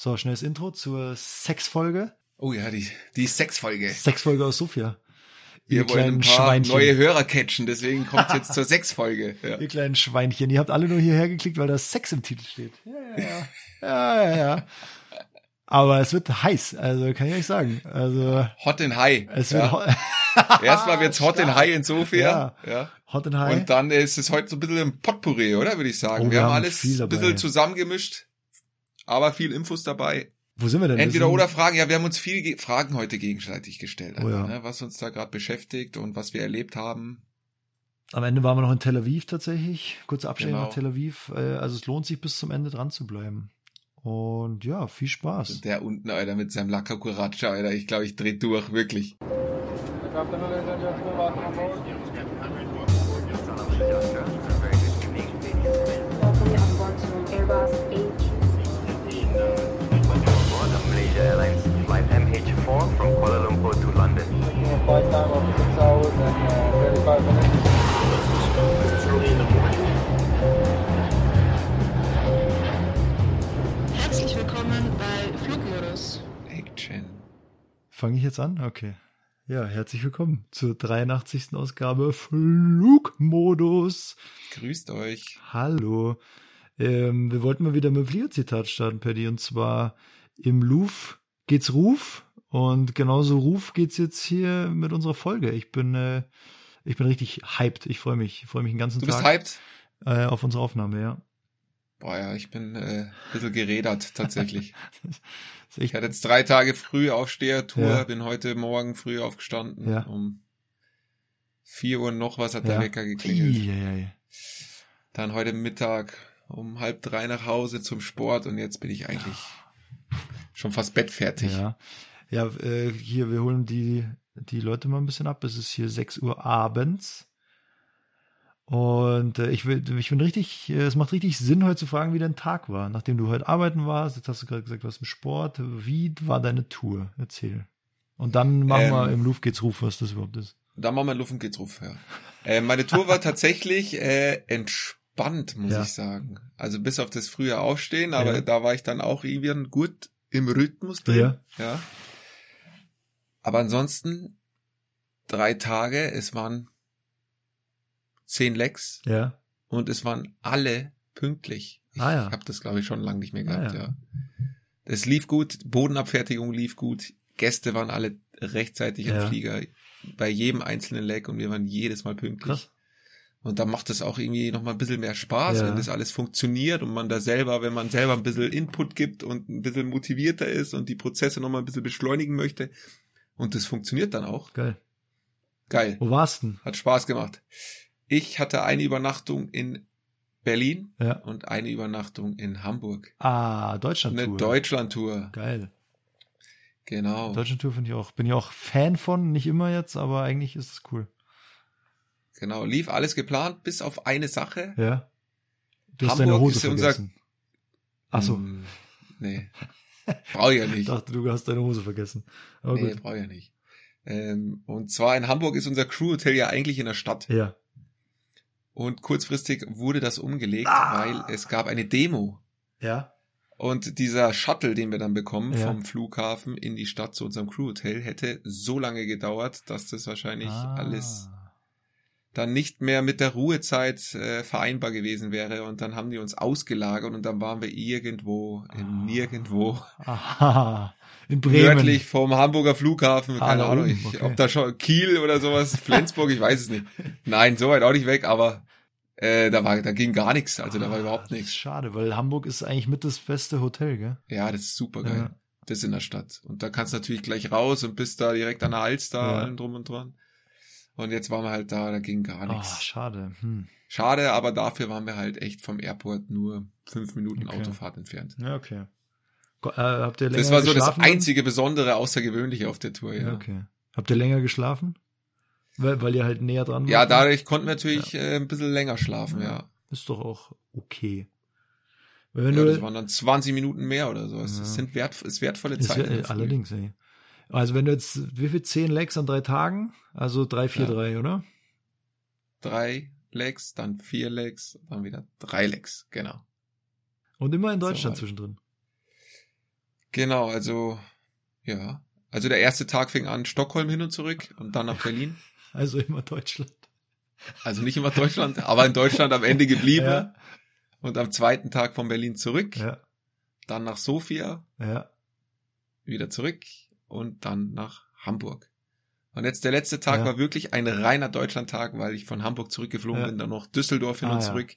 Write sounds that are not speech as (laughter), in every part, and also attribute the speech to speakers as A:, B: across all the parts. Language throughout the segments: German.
A: So, schnelles Intro zur Sexfolge.
B: Oh ja, die, die Sexfolge.
A: Sexfolge aus Sofia.
B: Wir
A: Ihr
B: wollen ein paar
A: Schweinchen.
B: neue Hörer catchen, deswegen kommt jetzt zur (laughs) Sexfolge. Ja.
A: Ihr kleinen Schweinchen. Ihr habt alle nur hierher geklickt, weil da Sex im Titel steht. Ja, ja, ja. ja, ja, ja. Aber es wird heiß, also kann ich euch sagen. Also
B: Hot and High.
A: es wird
B: ja.
A: hot, (laughs)
B: Erstmal wird's Hot and
A: Stark.
B: High in Sofia.
A: Ja.
B: Ja.
A: hot and high.
B: Und dann ist es heute so ein bisschen ein Potpourri, oder? Würde ich sagen.
A: Oh,
B: wir,
A: wir
B: haben
A: haben
B: alles ein bisschen zusammengemischt, aber viel Infos dabei.
A: Wo sind wir denn?
B: Entweder oder Fragen. Ja, wir haben uns viele Ge Fragen heute gegenseitig gestellt,
A: Oh ja.
B: ne? was uns da gerade beschäftigt und was wir erlebt haben.
A: Am Ende waren wir noch in Tel Aviv tatsächlich. Kurze Abstecher
B: Genau.
A: nach Tel Aviv. Äh, Also es lohnt sich bis zum Ende dran zu bleiben. Und ja, viel Spaß.
B: Und der unten, Alter, mit seinem Lacca Cucaracha, Alter, ich glaube, ich dreh durch, wirklich.
C: From Kuala Lumpur to London.
D: flight time of 6 hours and uh, 35 minutes.
E: Herzlich willkommen bei Flugmodus.
B: Action.
A: Fange ich jetzt an? Okay. Ja, herzlich willkommen zur 83. Ausgabe Flugmodus.
B: Grüßt euch.
A: Hallo. Ähm, wir wollten mal wieder mit dem Fliegerzitat starten, Paddy. Und zwar im Louvre geht's Ruf. Und genauso Ruf geht's jetzt hier mit unserer Folge. Ich bin, äh, ich bin richtig hyped. Ich freue mich. Ich freue mich den ganzen
B: Du bist
A: Tag
B: hyped?
A: äh, auf unsere Aufnahme, ja.
B: Boah, ja, ich bin äh, ein bisschen gerädert, tatsächlich. (laughs) Ich hatte jetzt drei Tage früh Aufsteher-Tour,
A: Ja.
B: bin heute Morgen früh aufgestanden.
A: Ja.
B: Um vier Uhr noch was hat der
A: ja.
B: Wecker geklingelt.
A: Eieiei.
B: Dann heute Mittag um halb drei nach Hause zum Sport und jetzt bin ich eigentlich schon fast bettfertig.
A: Ja, ja äh, hier, wir holen die, die Leute mal ein bisschen ab. Es ist hier 6 Uhr abends. Und äh, ich, will, ich bin richtig, äh, es macht richtig Sinn, heute zu fragen, wie dein Tag war. Nachdem du heute arbeiten warst, jetzt hast du gerade gesagt, du warst im Sport. Wie war deine Tour? Erzähl. Und dann machen
B: Ähm,
A: wir im Luft geht's Ruf, was das überhaupt ist.
B: Da machen wir Luft und geht's ruf, ja. Äh, meine Tour war tatsächlich äh, entspannt, muss
A: Ja.
B: ich sagen. Also bis auf das frühe Aufstehen, aber
A: Ja.
B: da war ich dann auch irgendwie gut im Rhythmus drin.
A: Ja.
B: ja. Aber ansonsten drei Tage, es waren zehn Lecks
A: Ja.
B: und es waren alle pünktlich. Ich
A: Ah, ja.
B: habe das, glaube ich, schon lange nicht mehr
A: Ah,
B: gehabt,
A: ja.
B: ja. Es lief gut, Bodenabfertigung lief gut, Gäste waren alle rechtzeitig
A: Ja.
B: im Flieger bei jedem einzelnen Leck und wir waren jedes Mal pünktlich.
A: Krass.
B: Und da macht es auch irgendwie noch mal ein bisschen mehr Spaß,
A: Ja.
B: wenn das alles funktioniert und man da selber, wenn man selber ein bisschen Input gibt und ein bisschen motivierter ist und die Prozesse noch mal ein bisschen beschleunigen möchte. Und das funktioniert dann auch.
A: Geil.
B: Geil.
A: Wo warst du denn?
B: Hat Spaß gemacht. Ich hatte eine Übernachtung in Berlin
A: Ja.
B: und eine Übernachtung in Hamburg.
A: Ah, Deutschland.
B: Eine Deutschlandtour.
A: Geil.
B: Genau.
A: Deutschland-Tour finde ich auch. Bin ich auch Fan von, nicht immer jetzt, aber eigentlich ist es cool.
B: Genau. Lief alles geplant, bis auf eine Sache.
A: Ja. Du hast
B: Hamburg
A: deine Hose
B: ist unser-
A: vergessen. Ach so.
B: Hm, nee. Brauche ich ja
A: Ich
B: nicht.
A: dachte, du hast deine Hose vergessen. Aber
B: nee, brauche ich ja nicht. Ähm, und zwar in Hamburg ist unser Crew-Hotel ja eigentlich in der Stadt.
A: Ja.
B: Und kurzfristig wurde das umgelegt,
A: Ah.
B: weil es gab eine Demo.
A: Ja.
B: Und dieser Shuttle, den wir dann bekommen
A: Ja.
B: vom Flughafen in die Stadt zu unserem Crew-Hotel, hätte so lange gedauert, dass das wahrscheinlich
A: Ah.
B: alles dann nicht mehr mit der Ruhezeit äh, vereinbar gewesen wäre. Und dann haben die uns ausgelagert und dann waren wir irgendwo, in
A: Ah.
B: nirgendwo,
A: Aha. In Bremen.
B: nördlich vom Hamburger Flughafen,
A: Ah,
B: keine
A: da
B: Ahnung, ich,
A: okay.
B: ob da schon Kiel oder sowas, Flensburg, ich weiß es nicht. Nein, so weit auch nicht weg, aber äh, da war, da ging gar nichts, also da war
A: Ah,
B: überhaupt nichts.
A: Schade, weil Hamburg ist eigentlich mit das beste Hotel, gell?
B: Ja, das ist super geil.
A: Ja.
B: Das ist in der Stadt. Und da kannst du natürlich gleich raus und bist da direkt an der Alster,
A: Ja.
B: allem drum und dran. Und jetzt waren wir halt da, da ging gar
A: Ah,
B: nichts.
A: schade. Hm.
B: Schade, aber dafür waren wir halt echt vom Airport nur fünf Minuten
A: Okay.
B: Autofahrt entfernt.
A: Ja, okay. Äh, habt ihr länger
B: Das war so das einzige Besondere, Außergewöhnliche auf der Tour, ja.
A: Ja, okay. Habt ihr länger geschlafen? Weil, weil ihr halt näher dran
B: Ja,
A: wart?
B: dadurch konnten wir natürlich äh, ein bisschen länger schlafen, ja.
A: Ist doch auch okay. Wenn
B: ja
A: du,
B: das waren dann 20 Minuten mehr oder so. Es
A: Ja.
B: sind wert, ist wertvolle
A: ist,
B: Zeit. in
A: äh, allerdings, ey. Also wenn du jetzt, wie viel? Zehn Legs an drei Tagen? Also drei, vier,
B: Ja.
A: drei, oder?
B: Drei Legs, dann vier Legs, dann wieder drei Legs, genau.
A: Und immer in
B: So
A: Deutschland
B: weit.
A: zwischendrin.
B: Genau, also ja. Also der erste Tag fing an Stockholm hin und zurück und dann nach Berlin. (laughs)
A: Also immer Deutschland.
B: Also nicht immer Deutschland, aber in Deutschland am Ende geblieben.
A: Ja.
B: Und am zweiten Tag von Berlin zurück,
A: Ja,
B: dann nach Sofia,
A: ja.
B: wieder zurück und dann nach Hamburg. Und jetzt der letzte Tag
A: Ja.
B: war wirklich ein reiner Deutschlandtag, weil ich von Hamburg zurückgeflogen
A: Ja.
B: bin, dann noch Düsseldorf hin
A: Ah,
B: und zurück.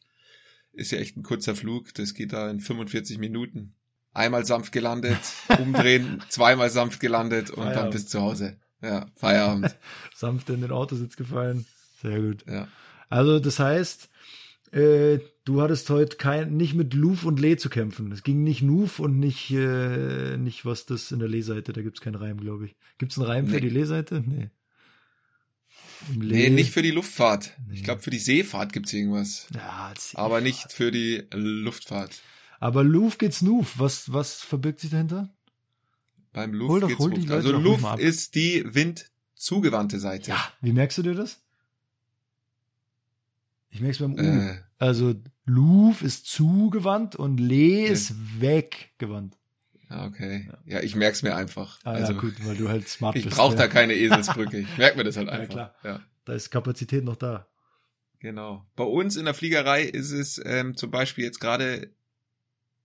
B: Ist ja echt ein kurzer Flug, das geht da in 45 Minuten. Einmal sanft gelandet, (laughs) umdrehen, zweimal sanft gelandet und dann
A: Feierabend.
B: bis zu Hause. Ja, Feierabend. (laughs)
A: Sanft in den Autositz gefallen. Sehr gut.
B: Ja.
A: Also das heißt, äh, du hattest heute kein, nicht mit Luf und Le zu kämpfen. Es ging nicht Nuf und nicht, äh, nicht was das in der Lehseite. Da gibt's keinen Reim, glaube ich. Gibt's einen Reim für
B: Nee.
A: die Lehseite? Nee. Le
B: Nee, nicht für die Luftfahrt.
A: Nee.
B: Ich glaube, für die Seefahrt gibt's irgendwas.
A: ja,
B: Aber nicht für die Luftfahrt.
A: Aber Luf geht's Nuf. Was, was verbirgt sich dahinter?
B: Beim
A: Hol doch-
B: geht's
A: hol
B: Luft. Also. Luft ist die windzugewandte Seite.
A: Ja. Wie merkst du dir das? Ich merk's beim U.
B: Äh,
A: Also Luf ist zugewandt und Le
B: Ja.
A: ist weggewandt.
B: ja, okay. Ja, ich merk's mir einfach.
A: Ah
B: also
A: ja, gut, weil du halt smart
B: ich
A: bist.
B: brauche
A: ja.
B: da keine (laughs) Eselsbrücke. Ich merk mir das halt
A: Ja,
B: einfach.
A: klar.
B: Ja,
A: Da ist Kapazität noch da.
B: genau. Bei uns in der Fliegerei ist es ähm, zum Beispiel jetzt gerade,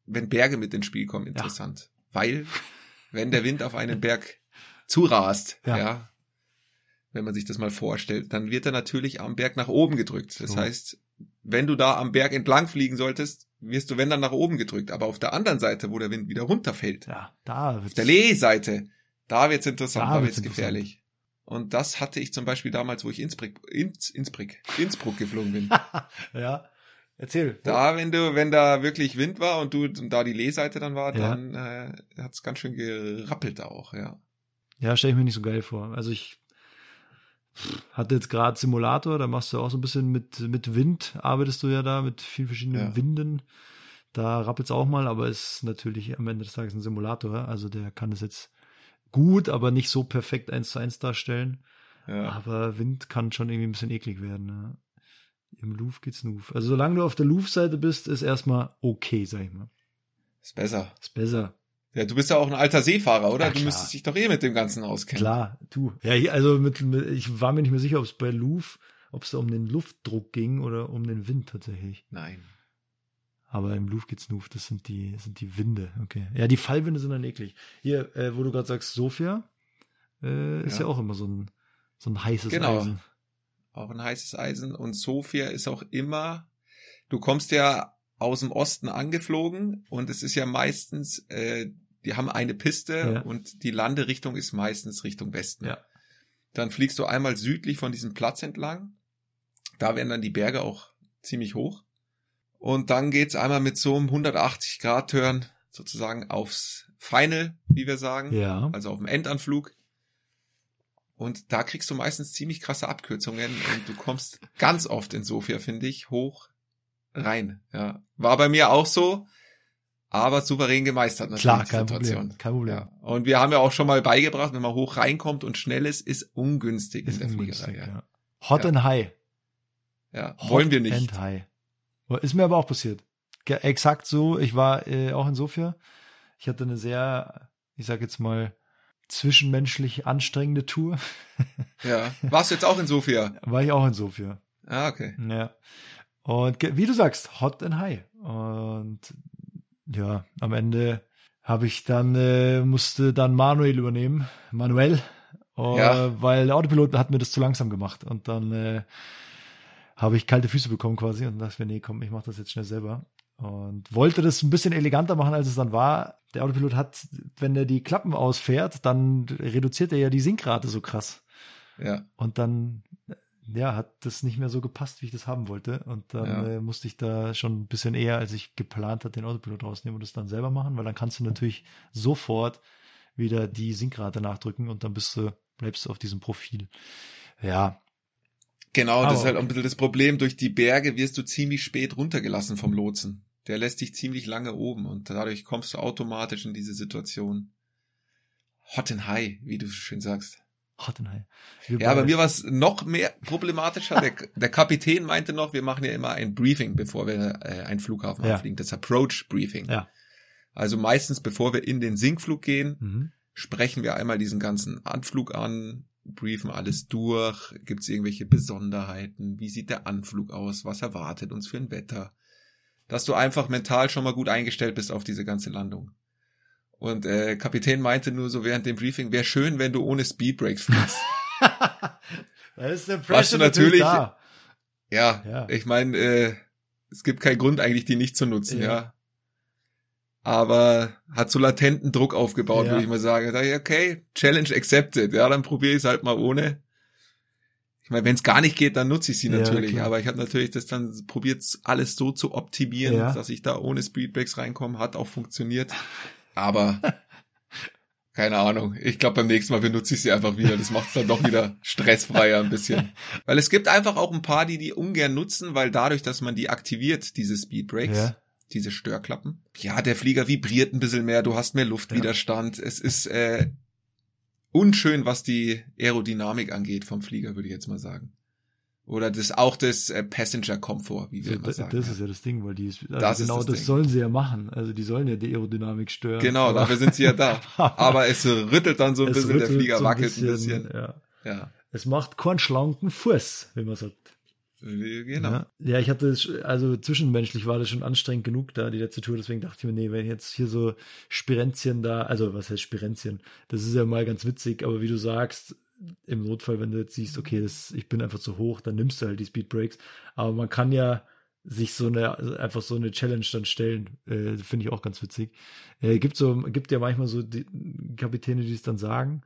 B: wenn Berge mit ins Spiel kommen, interessant. Weil, (laughs) wenn der Wind auf einen Berg zurast,
A: Ja.
B: ja. wenn man sich das mal vorstellt, dann wird er natürlich am Berg nach oben gedrückt. Das
A: So.
B: heißt, wenn du da am Berg entlang fliegen solltest, wirst du wenn dann nach oben gedrückt. Aber auf der anderen Seite, wo der Wind wieder runterfällt,
A: Ja, da
B: auf der Lee-Seite, da wird's interessant,
A: Da
B: da,
A: wird's
B: wird's gefährlich. Und das hatte ich zum Beispiel damals, wo ich Innsbruck, Inns, Innsbruck, Innsbruck geflogen bin. (laughs)
A: ja. Erzähl.
B: Da, wenn du, wenn da wirklich Wind war und du und da die Lee-Seite dann war,
A: Ja.
B: dann äh, hat's ganz schön gerappelt auch, ja.
A: Ja, stelle ich mir nicht so geil vor. Also ich hatte jetzt gerade Simulator, da machst du auch so ein bisschen mit, mit Wind, arbeitest du ja da mit vielen verschiedenen
B: Ja.
A: Winden. Da rappelt's auch mal, aber ist natürlich am Ende des Tages ein Simulator. Also der kann es jetzt gut, aber nicht so perfekt eins zu eins darstellen.
B: ja.
A: Aber Wind kann schon irgendwie ein bisschen eklig werden. Ne? Im Luf geht's Nuf. Also solange du auf der Luf-Seite bist, ist erstmal okay, sag ich mal.
B: Ist besser.
A: Ist besser.
B: Ja, du bist ja auch ein alter Seefahrer, oder?
A: Ja,
B: du müsstest dich doch eh mit dem Ganzen auskennen.
A: Klar, du. Ja, hier, also mit, mit, ich war mir nicht mehr sicher, ob es bei Luf, ob es da um den Luftdruck ging oder um den Wind tatsächlich.
B: Nein.
A: Aber im Luf geht's Nuf, das sind die, das sind die Winde, okay. Ja, die Fallwinde sind dann eklig. Hier, äh, wo du gerade sagst, Sofia, äh, ist ja.
B: Ja.
A: auch immer so ein, so ein heißes
B: Genau.
A: Eisen.
B: Auch ein heißes Eisen. Und Sofia ist auch immer, du kommst ja aus dem Osten angeflogen und es ist ja meistens, äh, die haben eine Piste
A: Ja.
B: und die Landerichtung ist meistens Richtung Westen.
A: Ja.
B: Dann fliegst du einmal südlich von diesem Platz entlang. Da werden dann die Berge auch ziemlich hoch. Und dann geht's einmal mit so einem 180 Grad Turn sozusagen aufs Final, wie wir sagen
A: Ja.
B: also auf dem Endanflug. Und da kriegst du meistens ziemlich krasse Abkürzungen und du kommst ganz oft in Sofia, finde ich, hoch rein. Ja, war bei mir auch so, aber souverän gemeistert natürlich
A: Klar, kein
B: Situation.
A: Problem. Kein Problem.
B: Ja. Und wir haben ja auch schon mal beigebracht, wenn man hoch reinkommt und schnell ist, ist ungünstig
A: Ist
B: in der
A: ungünstig,
B: Fliegerei.
A: ja. Hot
B: Ja.
A: and high.
B: Ja.
A: Hot
B: Wollen wir nicht.
A: And high. Ist mir aber auch passiert. Exakt so. Ich war äh, auch in Sofia. Ich hatte eine sehr, ich sag jetzt mal, zwischenmenschlich anstrengende Tour.
B: Ja. Warst du jetzt auch in Sofia? (laughs)
A: War ich auch in Sofia.
B: Ah, okay.
A: Ja. Und wie du sagst, hot and high. Und ja, am Ende habe ich dann, äh, musste dann Manuel übernehmen. Manuel. Äh,
B: Ja.
A: Weil der Autopilot hat mir das zu langsam gemacht. Und dann äh, habe ich kalte Füße bekommen quasi und dachte mir, nee, komm, ich mache das jetzt schnell selber. Und wollte das ein bisschen eleganter machen, als es dann war. Der Autopilot hat, wenn er die Klappen ausfährt, dann reduziert er ja die Sinkrate so krass.
B: Ja.
A: Und dann, ja, hat das nicht mehr so gepasst, wie ich das haben wollte. Und dann
B: Ja.
A: äh, musste ich da schon ein bisschen eher, als ich geplant hatte, den Autopilot rausnehmen und das dann selber machen, weil dann kannst du natürlich sofort wieder die Sinkrate nachdrücken und dann bist du, bleibst du auf diesem Profil. Ja,
B: Genau, das
A: Aber
B: ist halt auch ein bisschen das Problem. Durch die Berge wirst du ziemlich spät runtergelassen vom Lotsen. Der lässt dich ziemlich lange oben und dadurch kommst du automatisch in diese Situation. Hot and high, wie du schön sagst.
A: High. Wir
B: Ja, bei mir war es noch mehr problematischer. Der, (laughs) der Kapitän meinte noch, wir machen ja immer ein Briefing, bevor wir äh, einen Flughafen
A: Ja.
B: anfliegen. Das Approach Briefing.
A: Ja.
B: Also meistens, bevor wir in den Sinkflug gehen,
A: Mhm.
B: sprechen wir einmal diesen ganzen Anflug an, briefen alles durch, gibt es irgendwelche Besonderheiten, wie sieht der Anflug aus, was erwartet uns für ein Wetter, dass du einfach mental schon mal gut eingestellt bist auf diese ganze Landung. Und äh, Kapitän meinte nur so während dem Briefing, wäre schön, wenn du ohne Speedbrakes fliegst. (laughs)
A: Da ist der
B: Was
A: Pressure
B: du natürlich-
A: da.
B: ja,
A: Ja.
B: ich meine, äh, es gibt keinen Grund eigentlich, die nicht zu nutzen,
A: Ja.
B: ja. Aber hat so latenten Druck aufgebaut,
A: Ja.
B: würde ich mal sagen. Da ich, okay, Challenge accepted. Ja, dann probiere ich es halt mal ohne. Ich meine, wenn es gar nicht geht, dann nutze ich sie
A: Ja,
B: natürlich.
A: klar.
B: Aber ich habe natürlich das dann probiert, alles so zu optimieren,
A: Ja.
B: dass ich da ohne Speedbreaks reinkomme. Hat auch funktioniert. Aber (laughs) keine Ahnung. Ich glaube, beim nächsten Mal benutze ich sie einfach wieder. Das macht es dann doch wieder (laughs) stressfreier ein bisschen. Weil es gibt einfach auch ein paar, die die ungern nutzen, weil dadurch, dass man die aktiviert, diese Speedbrakes,
A: Ja.
B: diese Störklappen, ja, der Flieger vibriert ein bisschen mehr, du hast mehr Luftwiderstand. Es ist äh, unschön, was die Aerodynamik angeht vom Flieger, würde ich jetzt mal sagen. Oder das auch das äh, Passenger Comfort, wie wir
A: So,
B: immer sagen.
A: das ist ja das Ding, weil die, also
B: Das ist
A: genau
B: das
A: das,
B: Ding.
A: sollen sie ja machen. Also die sollen ja die Aerodynamik stören.
B: Genau,
A: Aber-
B: dafür sind sie ja da. (laughs) Aber es rüttelt dann so ein bisschen, der Flieger
A: so
B: wackelt ein bisschen.
A: Ja.
B: Ja,
A: Es macht keinen schlanken Fuß, wie man sagt.
B: genau.
A: Ja. ja, ich hatte, es- also zwischenmenschlich war das schon anstrengend genug da, die letzte Tour, deswegen dachte ich mir, nee, wenn jetzt hier so Spirenzchen da, also was heißt Spirenzchen? Das ist ja mal ganz witzig, aber wie du sagst, im Notfall, wenn du jetzt siehst, okay, das, ich bin einfach zu hoch, dann nimmst du halt die Speedbrakes. Aber man kann ja sich so eine, also einfach so eine Challenge dann stellen, äh, finde ich auch ganz witzig. Äh, gibt so, gibt ja manchmal so die Kapitäne, die es dann sagen,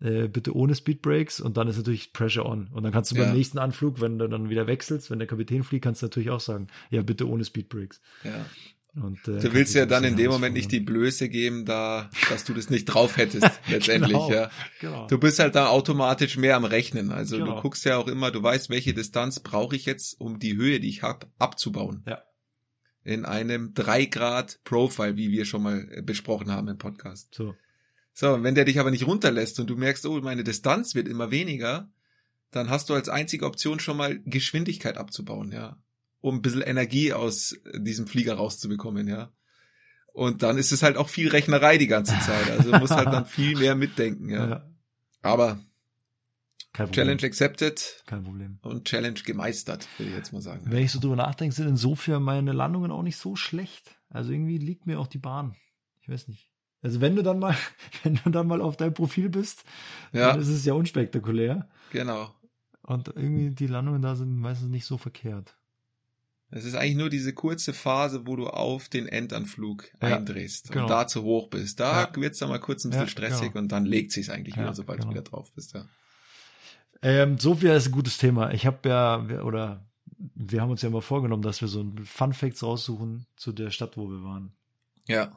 A: äh, bitte ohne Speedbrakes und dann ist natürlich Pressure on. Und dann kannst du
B: Ja.
A: beim nächsten Anflug, wenn du dann wieder wechselst, wenn der Kapitän fliegt, kannst du natürlich auch sagen, ja, bitte ohne Speedbrakes.
B: Ja.
A: Und, äh,
B: Du willst ja dann in dem Moment nicht die. Blöße geben, da, dass du das nicht drauf hättest, (laughs) letztendlich,
A: Genau,
B: ja.
A: Genau.
B: Du bist halt da automatisch mehr am Rechnen. Also
A: Genau.
B: du guckst ja auch immer, du weißt, welche Distanz brauche ich jetzt, um die Höhe, die ich habe, abzubauen.
A: Ja.
B: In einem 3 Grad Profile, wie wir schon mal äh, besprochen haben im Podcast.
A: so.
B: So, und wenn der dich aber nicht runterlässt und du merkst, oh, meine Distanz wird immer weniger, dann hast du als einzige Option schon mal Geschwindigkeit abzubauen, ja. Um ein bisschen Energie aus diesem Flieger rauszubekommen, ja. Und dann ist es halt auch viel Rechnerei die ganze Zeit. Also du musst halt dann (laughs) viel mehr mitdenken, ja.
A: Ja.
B: Aber. Challenge accepted
A: Kein Problem.
B: und Challenge gemeistert, würde ich jetzt mal sagen.
A: Wenn ich so drüber nachdenke, sind insofern meine Landungen auch nicht so schlecht. Also irgendwie liegt mir auch die Bahn. Ich weiß nicht. Also wenn du dann mal, (laughs) wenn du dann mal auf deinem Profil bist,
B: Ja,
A: dann ist es ja unspektakulär.
B: genau.
A: Und irgendwie die Landungen da sind meistens nicht so verkehrt.
B: Es ist eigentlich nur diese kurze Phase, wo du auf den Endanflug
A: Ja,
B: eindrehst
A: genau.
B: und da zu hoch bist. Da
A: Ja.
B: wird's dann mal kurz ein bisschen
A: Ja,
B: stressig
A: genau.
B: und dann legt sich's eigentlich wieder, sobald
A: genau.
B: du wieder drauf bist. Ja.
A: Ähm, Sofia ist ein gutes Thema. Ich habe ja, oder wir haben uns ja mal vorgenommen, dass wir so ein Fun Facts raussuchen zu der Stadt, wo wir waren.
B: ja.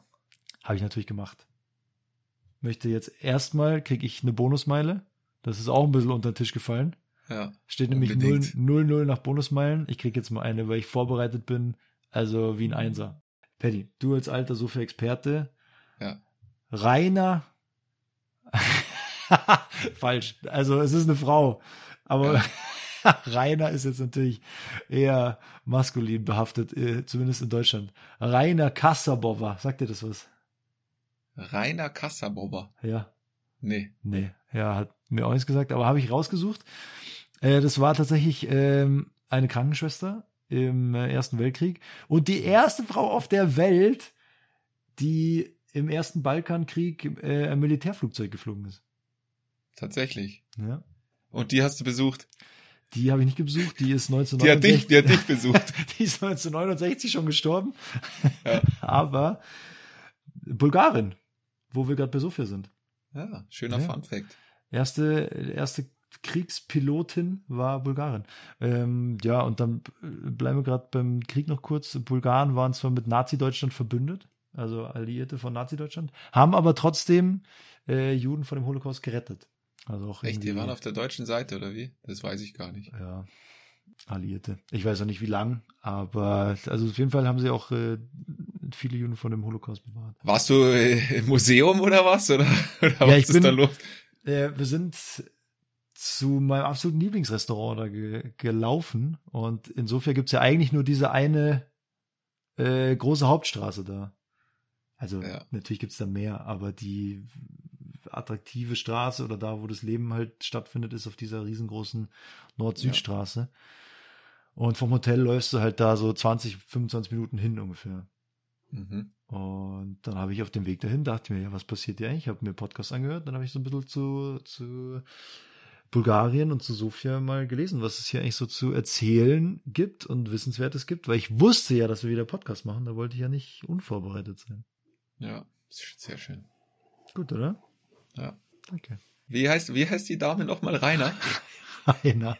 A: Habe ich natürlich gemacht. Möchte jetzt erstmal, kriege ich eine Bonusmeile. Das ist auch ein bisschen unter den Tisch gefallen.
B: Ja.
A: Steht nämlich
B: Unbedingt.
A: 0-0 nach Bonusmeilen. Ich krieg jetzt mal eine, weil ich vorbereitet bin. Also wie ein Einser. Paddy, du als alter Sofa-Experte.
B: Ja.
A: Rainer. (laughs) Falsch. Also es ist eine Frau. Aber (laughs) Rainer ist jetzt natürlich eher maskulin behaftet, äh, zumindest in Deutschland. Rainer Kassabova. Sagt dir das was?
B: Rainer Kassabauer.
A: Ja.
B: Nee.
A: Nee, ja, hat mir auch nichts gesagt, aber habe ich rausgesucht. Äh, das war tatsächlich ähm, eine Krankenschwester im äh, Ersten Weltkrieg und die erste Frau auf der Welt, die im Ersten Balkankrieg äh, ein Militärflugzeug geflogen ist.
B: Tatsächlich.
A: Ja.
B: Und die hast du besucht.
A: Die habe ich nicht besucht, die ist
B: Die hat
A: 1969,
B: dich, die hat dich (laughs) besucht.
A: die ist 1969 schon gestorben.
B: Ja. (laughs)
A: Aber Bulgarin, wo wir gerade bei Sofia sind.
B: Ja, schöner
A: Ja.
B: Fun Fact.
A: Erste, erste Kriegspilotin war Bulgarin. Ähm, ja, und dann äh, bleiben wir gerade beim Krieg noch kurz. Bulgaren waren zwar mit Nazi-Deutschland verbündet, also Alliierte von Nazi-Deutschland, haben aber trotzdem äh, Juden von dem Holocaust gerettet. Also auch
B: Echt, die waren auf der deutschen Seite, oder wie? Das weiß ich gar nicht.
A: ja, Alliierte. Ich weiß auch nicht wie lang, aber also auf jeden Fall haben sie auch äh, viele Juden von dem Holocaust bewahrt.
B: Warst du äh, im Museum oder was? Oder, (laughs) oder
A: Ja,
B: was ist
A: bin-
B: da los?
A: Äh, wir sind zu meinem absoluten Lieblingsrestaurant da ge gelaufen und insofern gibt's ja eigentlich nur diese eine äh, große Hauptstraße da. Also
B: Ja.
A: natürlich gibt's da mehr, aber die attraktive Straße oder da, wo das Leben halt stattfindet, ist auf dieser riesengroßen Nord-Süd-Straße. Und vom Hotel läufst du halt da so 20, 25 Minuten hin ungefähr.
B: Mhm.
A: Und dann habe ich auf dem Weg dahin, dachte mir, ja, was passiert hier eigentlich? Ich habe mir Podcast angehört, dann habe ich so ein bisschen zu, zu Bulgarien und zu Sofia mal gelesen, was es hier eigentlich so zu erzählen gibt und Wissenswertes gibt, weil ich wusste ja, dass wir wieder Podcast machen, da wollte ich ja nicht unvorbereitet sein.
B: Ja, sehr schön.
A: Gut, oder?
B: Ja.
A: Danke.
B: Wie heißt, wie heißt die Dame nochmal? Rainer? (laughs)
A: Rainer.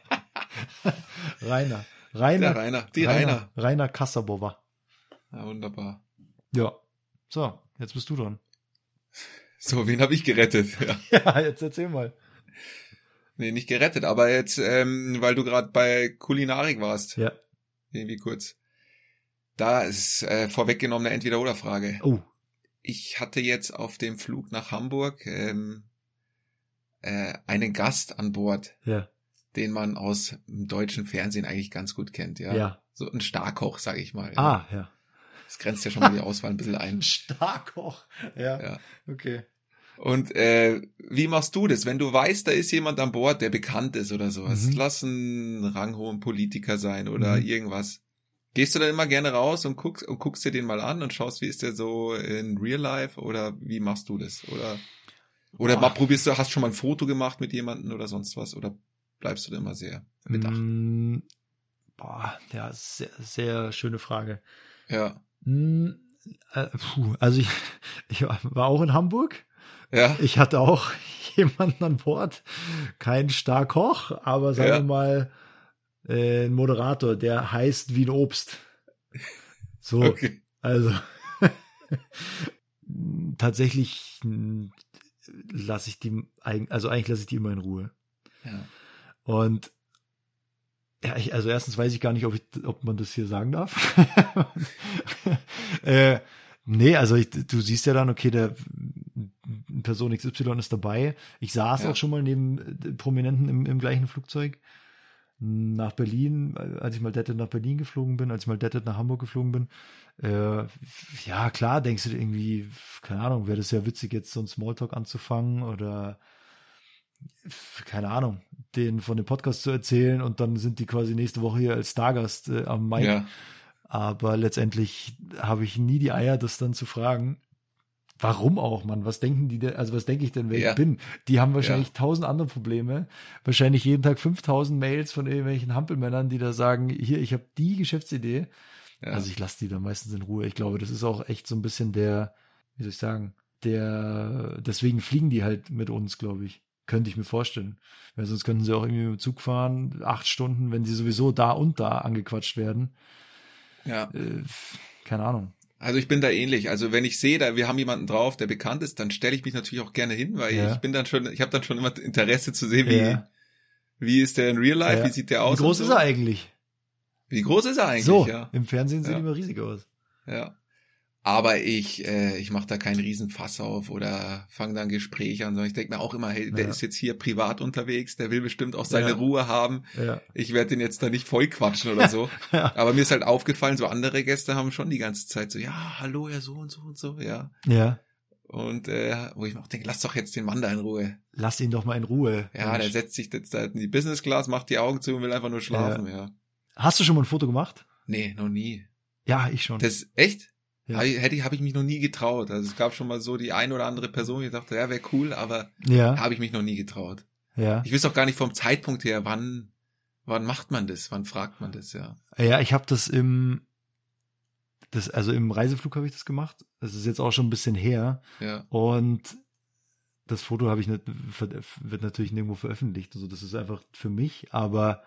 A: (laughs) Rainer. Rainer.
B: Der Rainer. Die Rainer.
A: Rainer Kassabova.
B: Ja, wunderbar.
A: Ja. So, jetzt bist du dran.
B: So, wen habe ich gerettet? (laughs) Ja.
A: Ja, jetzt erzähl mal.
B: Nee, nicht gerettet, aber jetzt, ähm, weil du gerade bei Kulinarik warst,
A: Ja.
B: irgendwie kurz. Da ist äh, vorweggenommene Entweder-Oder-Frage.
A: Oh.
B: Ich hatte jetzt auf dem Flug nach Hamburg ähm, äh, einen Gast an Bord,
A: Ja.
B: den man aus dem deutschen Fernsehen eigentlich ganz gut kennt, ja.
A: Ja.
B: So ein Starkoch, sage ich mal. Ja.
A: Ah, ja.
B: Das grenzt ja schon mal die Auswahl ein bisschen ein. (laughs)
A: Starkoch. Ja.
B: Ja.
A: Okay.
B: Und äh, wie machst du das, wenn du weißt, da ist jemand an Bord, der bekannt ist oder sowas?
A: Mhm.
B: Lass ein ranghohen Politiker sein oder
A: Mhm.
B: irgendwas. Gehst du da immer gerne raus und guckst und guckst dir den mal an und schaust, wie ist der so in Real Life oder wie machst du das? Oder oder mal probierst du, hast schon mal ein Foto gemacht mit jemandem oder sonst was oder bleibst du da immer sehr bedacht?
A: Mm, boah, ja, sehr, sehr schöne Frage.
B: Ja,
A: Mm, äh, puh, also ich, (laughs) ich war auch in Hamburg.
B: ja,
A: Ich hatte auch (laughs) jemanden an Bord. Kein Starkoch, aber sagen
B: Ja.
A: wir mal äh, ein Moderator, der heißt wie ein Obst. So,
B: okay,
A: also (laughs) tatsächlich lasse ich die, also eigentlich lasse ich die immer in Ruhe.
B: ja,
A: Und ja, ich, also erstens weiß ich gar nicht, ob, ich, ob man das hier sagen darf. (laughs) äh, nee, also ich, du siehst ja dann, okay, der Person XY ist dabei. Ich saß
B: Ja.
A: auch schon mal neben äh, Prominenten im, im gleichen Flugzeug nach Berlin, als ich mal dettet nach Berlin geflogen bin, als ich mal dettet nach Hamburg geflogen bin. Äh, ja, klar, denkst du irgendwie, keine Ahnung, wäre das ja witzig, jetzt so einen Smalltalk anzufangen oder keine Ahnung, den von dem Podcast zu erzählen und dann sind die quasi nächste Woche hier als Stargast äh, am Mic.
B: ja,
A: Aber letztendlich habe ich nie die Eier, das dann zu fragen. Warum auch, Mann? Was denken die denn, also was denke ich denn, wer
B: Ja.
A: ich bin? Die haben wahrscheinlich tausend andere Probleme. Wahrscheinlich jeden Tag 5000 Mails von irgendwelchen Hampelmännern, die da sagen, hier, ich habe die Geschäftsidee.
B: ja.
A: Also ich lasse die dann meistens in Ruhe. Ich glaube, das ist auch echt so ein bisschen der, wie soll ich sagen, der, deswegen fliegen die halt mit uns, glaube ich. Könnte ich mir vorstellen. Weil sonst könnten sie auch irgendwie mit dem Zug fahren, acht Stunden, wenn sie sowieso da und da angequatscht werden.
B: ja.
A: Äh, keine Ahnung.
B: Also ich bin da ähnlich. Also wenn ich sehe, da wir haben jemanden drauf, der bekannt ist, dann stelle ich mich natürlich auch gerne hin, weil
A: Ja.
B: ich bin dann schon, ich habe dann schon immer Interesse zu sehen, wie
A: Ja.
B: wie ist der in Real Life,
A: Ja.
B: wie sieht der aus?
A: Wie groß
B: und
A: ist
B: so.
A: er eigentlich?
B: Wie groß ist er eigentlich?
A: so, im Fernsehen sieht er immer riesig aus.
B: ja. Aber ich, äh, ich mache da keinen Riesenfass auf oder fange dann Gespräche an, sondern ich denke mir auch immer, hey, der
A: Ja.
B: ist jetzt hier privat unterwegs, der will bestimmt auch seine
A: Ja.
B: Ruhe haben.
A: Ja.
B: Ich werde den jetzt da nicht voll quatschen oder so. (laughs)
A: Ja.
B: Aber mir ist halt aufgefallen, so andere Gäste haben schon die ganze Zeit so, ja, hallo, ja, so und so und so, ja.
A: ja.
B: Und äh, wo ich mir auch denke, lass doch jetzt den Mann da in Ruhe.
A: Lass ihn doch mal in Ruhe.
B: Ja,
A: Mensch.
B: der setzt sich jetzt da in die Business Class, macht die Augen zu und will einfach nur schlafen, ja.
A: Hast du schon mal ein Foto gemacht?
B: Nee, noch nie.
A: Ja, ich schon.
B: Das echt?
A: Ja.
B: Hab ich, hätte ich, habe ich mich noch nie getraut. Also es gab schon mal so die ein oder andere Person, die dachte, ja, wäre cool, aber
A: ja,
B: habe ich mich noch nie getraut.
A: ja.
B: Ich wüsste auch gar nicht vom Zeitpunkt her, wann, wann macht man das, wann fragt man das, ja.
A: Ja, ich habe das im, das, also im Reiseflug habe ich das gemacht. Das ist jetzt auch schon ein bisschen her.
B: Ja,
A: Und das Foto habe ich nicht, wird natürlich nirgendwo veröffentlicht. Also das ist einfach für mich. Aber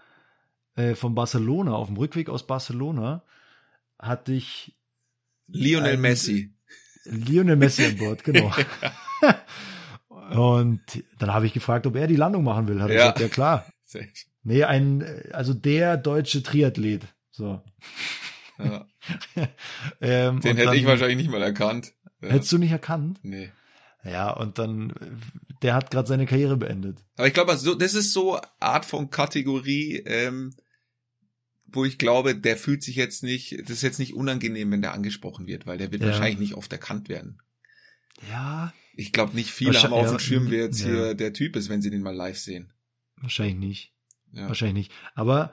A: äh, von Barcelona, auf dem Rückweg aus Barcelona, hatte ich
B: Lionel
A: Ein-
B: Messi.
A: Lionel Messi an Bord, genau. (laughs) (laughs) Und dann habe ich gefragt, ob er die Landung machen will. Hat er
B: Ja.
A: gesagt, ja klar. Nee, ein, äh, also der deutsche Triathlet. So.
B: Ja. (laughs)
A: Ähm,
B: Den hätte
A: dann-
B: ich wahrscheinlich nicht mal erkannt. Ja.
A: Hättest du nicht erkannt?
B: Nee.
A: Ja, und dann, äh, der hat gerade seine Karriere beendet.
B: Aber ich glaube, also, das ist so Art von Kategorie, ähm, wo ich glaube, der fühlt sich jetzt nicht, das ist jetzt nicht unangenehm, wenn der angesprochen wird, weil der wird
A: Ja.
B: wahrscheinlich nicht oft erkannt werden.
A: Ja,
B: Ich glaube, nicht viele haben auf dem Schirm, wer jetzt
A: ja.
B: hier der Typ ist, wenn sie den mal live sehen.
A: wahrscheinlich nicht.
B: Ja.
A: Wahrscheinlich nicht. Aber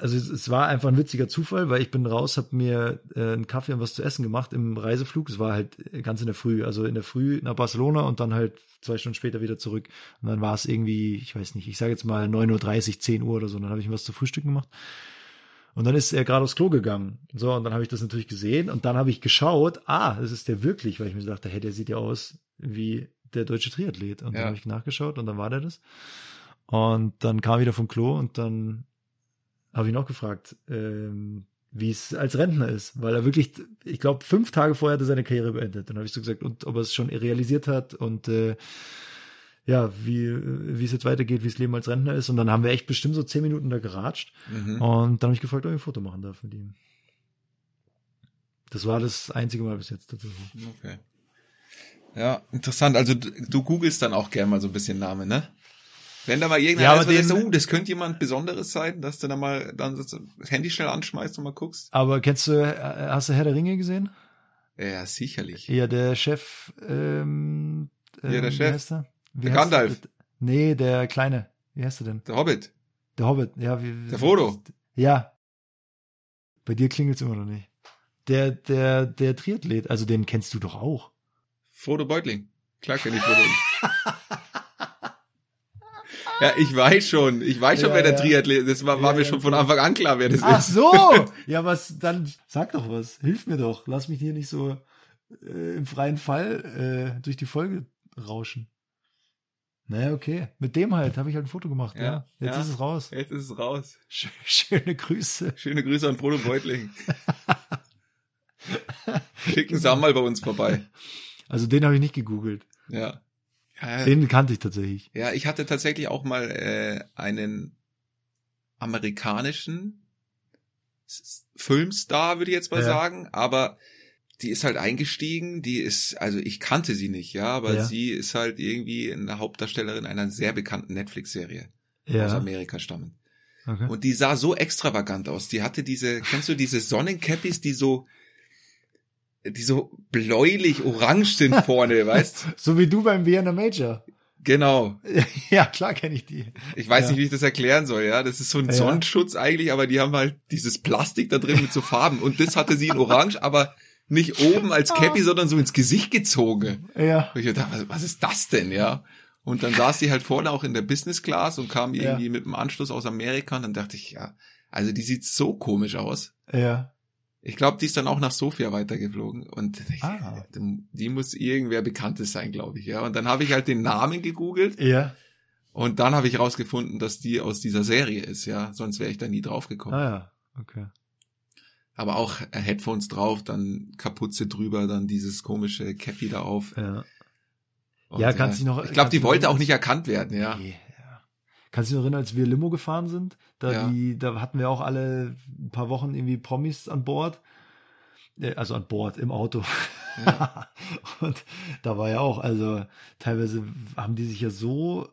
A: also es, es war einfach ein witziger Zufall, weil ich bin raus, habe mir äh, einen Kaffee und was zu essen gemacht im Reiseflug. Es war halt ganz in der Früh, also in der Früh nach Barcelona und dann halt zwei Stunden später wieder zurück. Und dann war es irgendwie, ich weiß nicht, ich sage jetzt mal 9.30 Uhr, 10 Uhr oder so. Und dann habe ich mir was zu frühstücken gemacht. Und dann ist er gerade aufs Klo gegangen. So, und dann habe ich das natürlich gesehen und dann habe ich geschaut, ah, das ist der wirklich, weil ich mir dachte, hey, der sieht ja aus wie der deutsche Triathlet. Und
B: Ja.
A: dann habe ich nachgeschaut und dann war der das. Und dann kam er wieder vom Klo und dann habe ich noch gefragt, ähm, wie es als Rentner ist, weil er wirklich, ich glaube, fünf Tage vorher hat er seine Karriere beendet. Dann habe ich so gesagt, und ob er es schon realisiert hat und äh, ja, wie, wie es jetzt weitergeht, wie das Leben als Rentner ist. Und dann haben wir echt bestimmt so zehn Minuten da geratscht.
B: Mhm.
A: Und dann habe ich gefragt, ob ich ein Foto machen darf mit ihm. Das war das einzige Mal bis jetzt tatsächlich.
B: Okay. Ja, interessant. Also du, du googelst dann auch gern mal so ein bisschen Name, ne? Wenn da mal
A: Ja,
B: irgendeiner
A: aber
B: wo du
A: den-
B: sagst, oh, das könnte jemand Besonderes sein, dass du dann mal dann das Handy schnell anschmeißt und mal guckst.
A: Aber kennst du, äh, hast du Herr der Ringe gesehen?
B: Ja, sicherlich.
A: Ja, der Chef, ähm,
B: Ja, der
A: ähm,
B: Chef.
A: Wie heißt er? Wie
B: Der Gandalf.
A: der? Nee, der Kleine. Wie heißt er denn?
B: Der Hobbit.
A: Der Hobbit. Ja, wie,
B: Der Frodo.
A: Ja. Bei dir klingelt's immer noch nicht. Der, der, der Triathlet, also den kennst du doch auch.
B: Frodo Beutling. Klar kenne ich Frodo. (laughs) ja, ich weiß schon. Ich weiß schon,
A: Ja,
B: wer der
A: ja.
B: Triathlet ist. Das war, war mir schon von. Anfang an klar, wer das
A: Ach
B: ist.
A: so! (laughs) Ja, was, dann sag doch was. Hilf mir doch. Lass mich hier nicht so äh, im freien Fall äh, durch die Folge rauschen. Naja, okay. Mit dem halt habe ich halt ein Foto gemacht, ja.
B: Ja,
A: Jetzt
B: ja.
A: ist es raus.
B: Jetzt ist es raus.
A: Sch schöne Grüße.
B: Schöne Grüße an Frodo Beutling. (laughs) Schicken Sam mal bei uns vorbei.
A: Also den habe ich nicht gegoogelt.
B: Ja.
A: Den kannte ich tatsächlich.
B: ja, ich hatte tatsächlich auch mal äh, einen amerikanischen Filmstar, würde ich jetzt mal
A: Ja.
B: sagen, aber die ist halt eingestiegen, die ist, also ich kannte sie nicht, ja, aber
A: Ja.
B: sie ist halt irgendwie eine Hauptdarstellerin einer sehr bekannten Netflix-Serie aus
A: Ja.
B: Amerika stammend.
A: Okay.
B: Und die sah so extravagant aus. Die hatte diese, kennst du diese Sonnencappies, die so, die so bläulich orange sind (laughs) vorne, weißt?
A: So wie du beim Vienna Major.
B: Genau. (laughs)
A: ja, klar kenne ich die.
B: Ich weiß
A: Ja.
B: nicht, wie ich das erklären soll, ja. Das ist so ein
A: Ja.
B: Sonnenschutz eigentlich, aber die haben halt dieses Plastik da drin mit so Farben. Und das hatte sie in orange, aber nicht oben als Cappy, sondern so ins Gesicht gezogen.
A: Ja.
B: Und ich dachte, was- was ist das denn, ja? Und dann saß sie halt vorne auch in der Business Class und kam
A: Ja.
B: irgendwie mit dem Anschluss aus Amerika und dann dachte ich, ja, also die sieht so komisch aus.
A: Ja.
B: Ich glaube, die ist dann auch nach Sofia weitergeflogen und
A: Ah.
B: die, muss irgendwer Bekanntes sein, glaube ich, ja. Und dann habe ich halt den Namen gegoogelt
A: Ja.
B: und dann habe ich rausgefunden, dass die aus dieser Serie ist, ja. Sonst wäre ich da nie drauf gekommen.
A: Ah ja. Okay.
B: Aber auch Headphones drauf, dann Kapuze drüber, dann dieses komische Cappy da auf.
A: Ja.
B: Und,
A: Ja, kannst dich noch-
B: Ich glaube, die wollte auch nicht erkannt werden, ja.
A: Nee, ja. Kannst du dich noch erinnern, als wir Limo gefahren sind? Da,
B: Ja.
A: die, da hatten wir auch alle paar Wochen irgendwie Promis an Bord. Äh, Also an Bord, im Auto.
B: Ja. (laughs)
A: Und da war ja auch, also teilweise haben die sich ja so,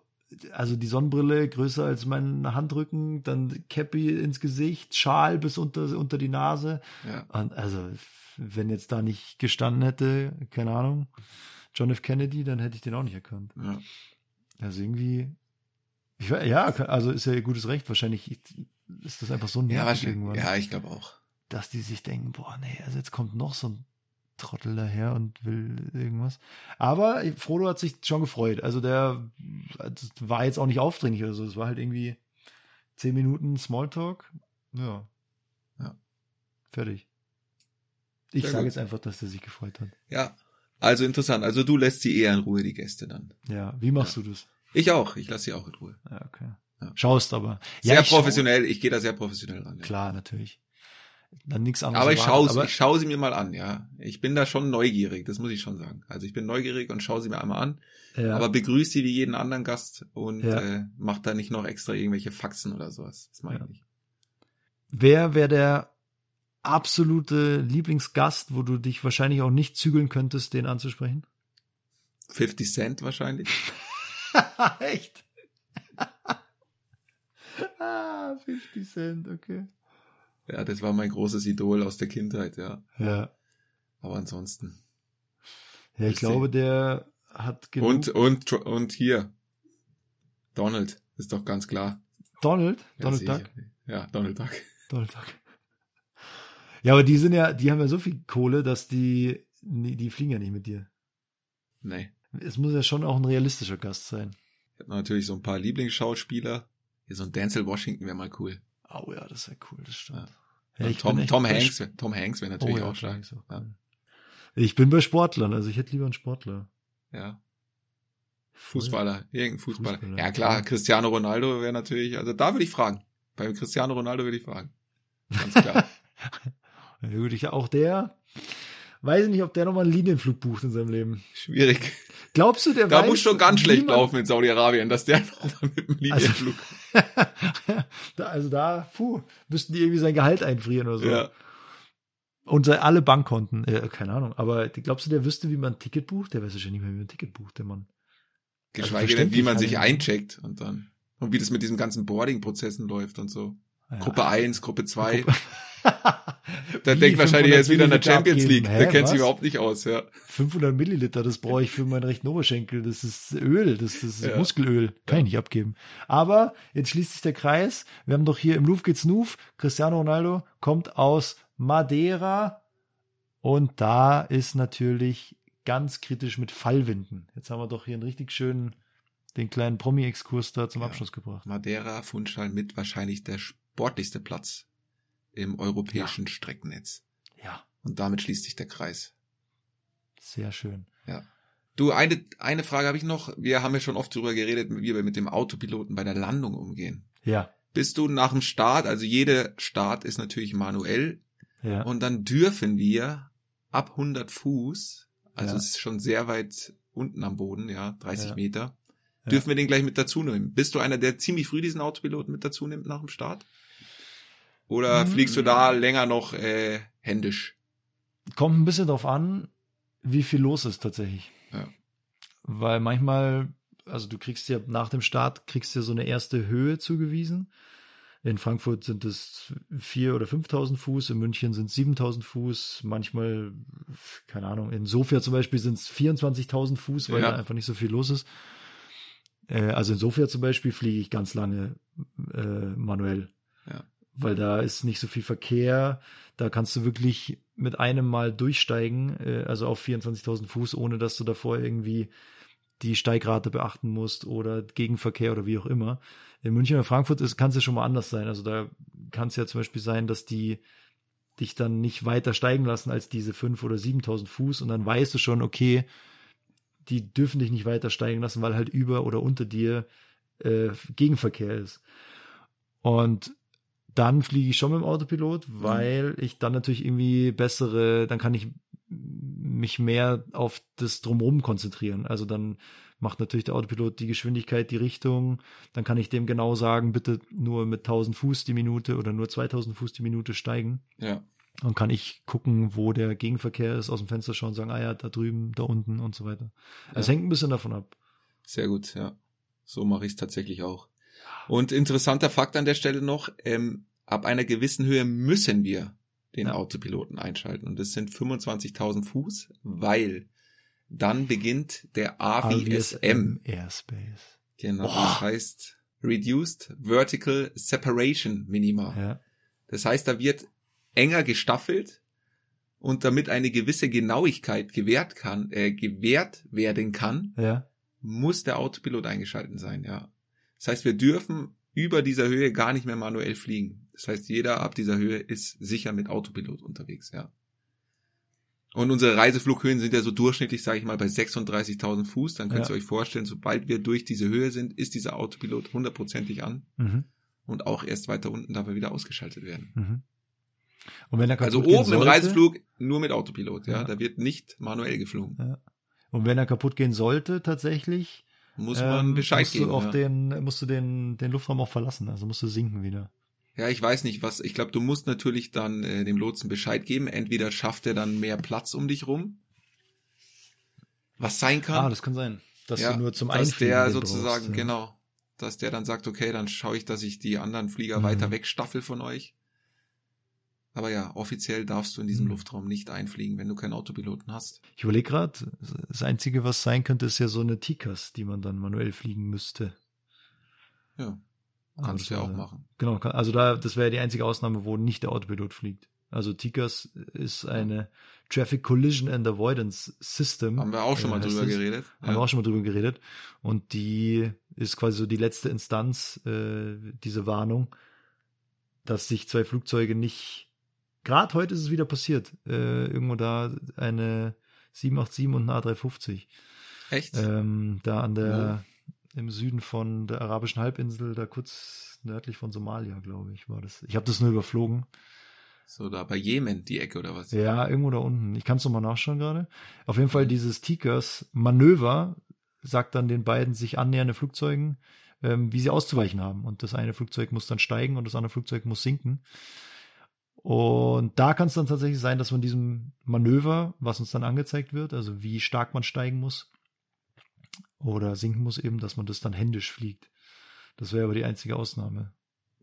A: also die Sonnenbrille größer als mein Handrücken, dann Cappy ins Gesicht, Schal bis unter, unter die Nase.
B: ja.
A: Und also, wenn jetzt da nicht gestanden hätte, keine Ahnung, John F. Kennedy, dann hätte ich den auch nicht erkannt.
B: ja.
A: Also irgendwie, ich, ja, also ist ja ihr gutes Recht. Wahrscheinlich ist das einfach so
B: Ja,
A: nervig
B: wahrscheinlich.
A: irgendwann,
B: ja, ich glaube auch.
A: dass die sich denken, boah, nee, also jetzt kommt noch so ein Trottel daher und will irgendwas. Aber Frodo hat sich schon gefreut. Also der das war jetzt auch nicht aufdringlich oder so. Es war halt irgendwie zehn Minuten Smalltalk. Ja.
B: Ja.
A: Fertig. Ich sage jetzt einfach, dass der sich gefreut hat.
B: Ja. Also interessant. Also du lässt sie eher in Ruhe, die Gäste dann.
A: Ja, wie machst du das?
B: Ich auch. Ich lasse sie auch in Ruhe.
A: Ja, okay.
B: Ja.
A: Schaust aber.
B: Sehr
A: ja, ich schau-
B: professionell. Ich gehe da sehr professionell ran. Ja.
A: Klar, natürlich. Dann nichts anderes.
B: Aber ich schaue
A: aber-
B: ich schau sie mir mal an, ja. Ich bin da schon neugierig, das muss ich schon sagen. Also ich bin neugierig und schaue sie mir einmal an,
A: Ja.
B: aber begrüße sie wie jeden anderen Gast und
A: Ja.
B: äh, mach da nicht noch extra irgendwelche Faxen oder sowas. Das meine ich nicht.
A: Wer wäre der absolute Lieblingsgast, wo du dich wahrscheinlich auch nicht zügeln könntest, den anzusprechen?
B: 50 Cent wahrscheinlich. (laughs)
A: Echt? (laughs) ah, 50 Cent, okay.
B: Ja, das war mein großes Idol aus der Kindheit, ja.
A: Ja.
B: Aber ansonsten.
A: Ja, ich glaube, der hat genug.
B: Und, und, und hier. Donald, ist doch ganz klar.
A: Donald?
B: Ja,
A: Donald
B: sicher.
A: Duck?
B: Ja, Donald Duck.
A: Donald Duck. Ja, aber die sind ja, die haben ja so viel Kohle, dass die, die fliegen ja nicht mit dir.
B: Nee.
A: Es muss ja schon auch ein realistischer Gast sein.
B: Ich hab natürlich so ein paar Lieblingsschauspieler. Hier so ein Denzel Washington wäre mal cool.
A: Oh ja, das wäre cool, das stimmt.
B: Ja.
A: Ja,
B: Tom, Tom
A: bei
B: Hanks, Tom Hanks wäre natürlich
A: oh, ja,
B: auch stark.
A: auch
B: Ja.
A: cool. Ich bin bei Sportlern, also ich hätte lieber einen Sportler.
B: Ja. Fußballer, irgendein Fußballer.
A: Fußballer.
B: Ja klar, Cristiano Ronaldo wäre natürlich, also da würde ich fragen. Bei Cristiano Ronaldo würde ich fragen. Ganz klar. (laughs)
A: Würde ich auch der, weiß ich nicht, ob der nochmal einen Linienflug bucht in seinem Leben.
B: Schwierig.
A: Glaubst du, der
B: Da
A: weiß,
B: muss schon ganz schlecht laufen in Saudi-Arabien, dass der (laughs) noch mal mit dem Linienflug. (laughs)
A: da, also da, puh, müssten die irgendwie sein Gehalt einfrieren oder so.
B: ja.
A: Und alle Bankkonten, äh, keine Ahnung. Aber glaubst du, der wüsste, wie man ein Ticket bucht? Der weiß ja schon nicht mehr, wie man ein Ticket bucht, der Mann.
B: Geschweige denn, wie man sich eincheckt und dann. Und wie das mit diesen ganzen Boarding-Prozessen läuft und so.
A: Ja.
B: Gruppe 1, Gruppe 2.
A: Gruppe-
B: Da denkt wahrscheinlich, ist wieder in der
A: 500
B: Champions
A: abgeben?
B: League.
A: Hä,
B: Der kennt sich überhaupt nicht aus, ja.
A: 500 Milliliter, das brauche ich für meinen rechten Oberschenkel. Das ist Öl, das, das ist
B: Ja.
A: Muskelöl. Kann ich nicht abgeben. Aber jetzt schließt sich der Kreis. Wir haben doch hier im Louvre geht's Nuf. Cristiano Ronaldo kommt aus Madeira. Und da ist natürlich ganz kritisch mit Fallwinden. Jetzt haben wir doch hier einen richtig schönen, den kleinen Promi-Exkurs da zum
B: Ja.
A: Abschluss gebracht.
B: Madeira, Funchal mit wahrscheinlich der sportlichste Platz im europäischen Streckennetz.
A: Ja,
B: Und damit schließt sich der Kreis.
A: sehr schön.
B: Du, eine, eine Frage habe ich noch. Wir haben ja schon oft darüber geredet, wie wir mit dem Autopiloten bei der Landung umgehen.
A: Ja,
B: Bist du nach dem Start, also jeder Start ist natürlich manuell,
A: ja.
B: und dann dürfen wir ab 100 Fuß, also
A: Ja.
B: es ist schon sehr weit unten am Boden, ja, 30
A: Ja.
B: Meter,
A: Ja.
B: dürfen wir den gleich mit dazu nehmen. Bist du einer, der ziemlich früh diesen Autopiloten mit dazu nimmt nach dem Start? Oder
A: Mhm.
B: fliegst du da länger noch äh, händisch?
A: Kommt ein bisschen drauf an, wie viel los ist tatsächlich.
B: Ja.
A: Weil manchmal, also du kriegst ja nach dem Start, kriegst ja so eine erste Höhe zugewiesen. In Frankfurt sind es vier oder 5.000 Fuß, in München sind es 7.000 Fuß, manchmal, keine Ahnung, in Sofia zum Beispiel sind es 24.000 Fuß, weil
B: Ja.
A: da einfach nicht so viel los ist. Äh, also in Sofia zum Beispiel fliege ich ganz lange äh, manuell. Weil da ist nicht so viel Verkehr, da kannst du wirklich mit einem Mal durchsteigen, äh, also auf 24.000 Fuß, ohne dass du davor irgendwie die Steigrate beachten musst oder Gegenverkehr oder wie auch immer. In München oder Frankfurt kann es ja schon mal anders sein. Also da kann es ja zum Beispiel sein, dass die dich dann nicht weiter steigen lassen als diese 5.000 oder 7.000 Fuß und dann weißt du schon, okay, die dürfen dich nicht weiter steigen lassen, weil halt über oder unter dir äh, Gegenverkehr ist. Und dann fliege ich schon mit dem Autopilot, weil ich dann natürlich irgendwie bessere, dann kann ich mich mehr auf das Drumherum konzentrieren. Also dann macht natürlich der Autopilot die Geschwindigkeit, die Richtung. Dann kann ich dem genau sagen, bitte nur mit 1000 Fuß die Minute oder nur 2000 Fuß die Minute steigen.
B: Ja.
A: Dann kann ich gucken, wo der Gegenverkehr ist, aus dem Fenster schauen, sagen, ah ja, da drüben, da unten und so weiter. Es
B: Ja.
A: hängt ein bisschen davon ab.
B: Sehr gut, ja. So mache ich es tatsächlich auch. Und interessanter Fakt an der Stelle noch, ähm, ab einer gewissen Höhe müssen wir den
A: Ja.
B: Autopiloten einschalten. Und das sind 25.000 Fuß, weil dann beginnt der AVSM.
A: Airspace.
B: Genau,
A: Boah.
B: das heißt Reduced Vertical Separation Minima.
A: Ja.
B: Das heißt, da wird enger gestaffelt und damit eine gewisse Genauigkeit gewährt kann, äh, gewährt werden kann,
A: Ja.
B: muss der Autopilot eingeschalten sein, ja. Das heißt, wir dürfen über dieser Höhe gar nicht mehr manuell fliegen. Das heißt, jeder ab dieser Höhe ist sicher mit Autopilot unterwegs, ja. Und unsere Reiseflughöhen sind ja so durchschnittlich, sage ich mal, bei 36.000 Fuß. Dann könnt
A: Ja.
B: ihr euch vorstellen, sobald wir durch diese Höhe sind, ist dieser Autopilot hundertprozentig an
A: Mhm.
B: und auch erst weiter unten darf er wieder ausgeschaltet werden.
A: Mhm. Und wenn er
B: Also oben im
A: sollte,
B: Reiseflug nur mit Autopilot, ja.
A: Ja.
B: Da wird nicht manuell geflogen.
A: Ja. Und wenn er kaputt gehen sollte, tatsächlich,
B: Muss man
A: ähm,
B: Bescheid
A: musst
B: geben.
A: du auch
B: ja.
A: den, musst du den, den Luftraum auch verlassen. Also musst du sinken wieder.
B: Ja, ich weiß nicht, was. Ich glaube, du musst natürlich dann äh, dem Lotsen Bescheid geben. Entweder schafft er dann mehr Platz um dich rum, was sein kann.
A: Ah, das kann sein. Dass
B: ja,
A: du nur zum
B: dass
A: Einfliegen
B: der
A: den
B: sozusagen
A: brauchst, ja.
B: genau, dass der dann sagt, okay, dann schaue ich, dass ich die anderen Flieger
A: Mhm.
B: weiter wegstaffel von euch. Aber ja, offiziell darfst du in diesem
A: Hm.
B: Luftraum nicht einfliegen, wenn du keinen Autopiloten hast.
A: Ich überlege gerade, das Einzige, was sein könnte, ist ja so eine Tikas, die man dann manuell fliegen müsste.
B: Ja,
A: Aber
B: kannst
A: das
B: du ja auch machen.
A: Genau, also da, das wäre die einzige Ausnahme, wo nicht der Autopilot fliegt. Also Tikas ist eine Traffic Collision and Avoidance System.
B: Haben wir auch schon
A: äh,
B: mal drüber
A: es.
B: geredet.
A: Haben wir auch schon mal drüber geredet. Und die ist quasi so die letzte Instanz, äh, diese Warnung, dass sich zwei Flugzeuge nicht, gerade heute ist es wieder passiert, äh, irgendwo da eine 787 und eine A350.
B: Echt?
A: Ähm, da an der, im Süden von der arabischen Halbinsel, da kurz nördlich von Somalia, glaube ich, war das. Ich habe das nur überflogen.
B: So da bei Jemen, die Ecke oder was?
A: Ja, irgendwo da unten. Ich kann es nochmal nachschauen gerade. Auf jeden Fall dieses Tikers Manöver sagt dann den beiden sich annähernde Flugzeugen, ähm, wie sie auszuweichen haben. Und das eine Flugzeug muss dann steigen und das andere Flugzeug muss sinken. Und da kann es dann tatsächlich sein, dass man diesem Manöver, was uns dann angezeigt wird, also wie stark man steigen muss oder sinken muss eben, dass man das dann händisch fliegt. Das wäre aber die einzige Ausnahme.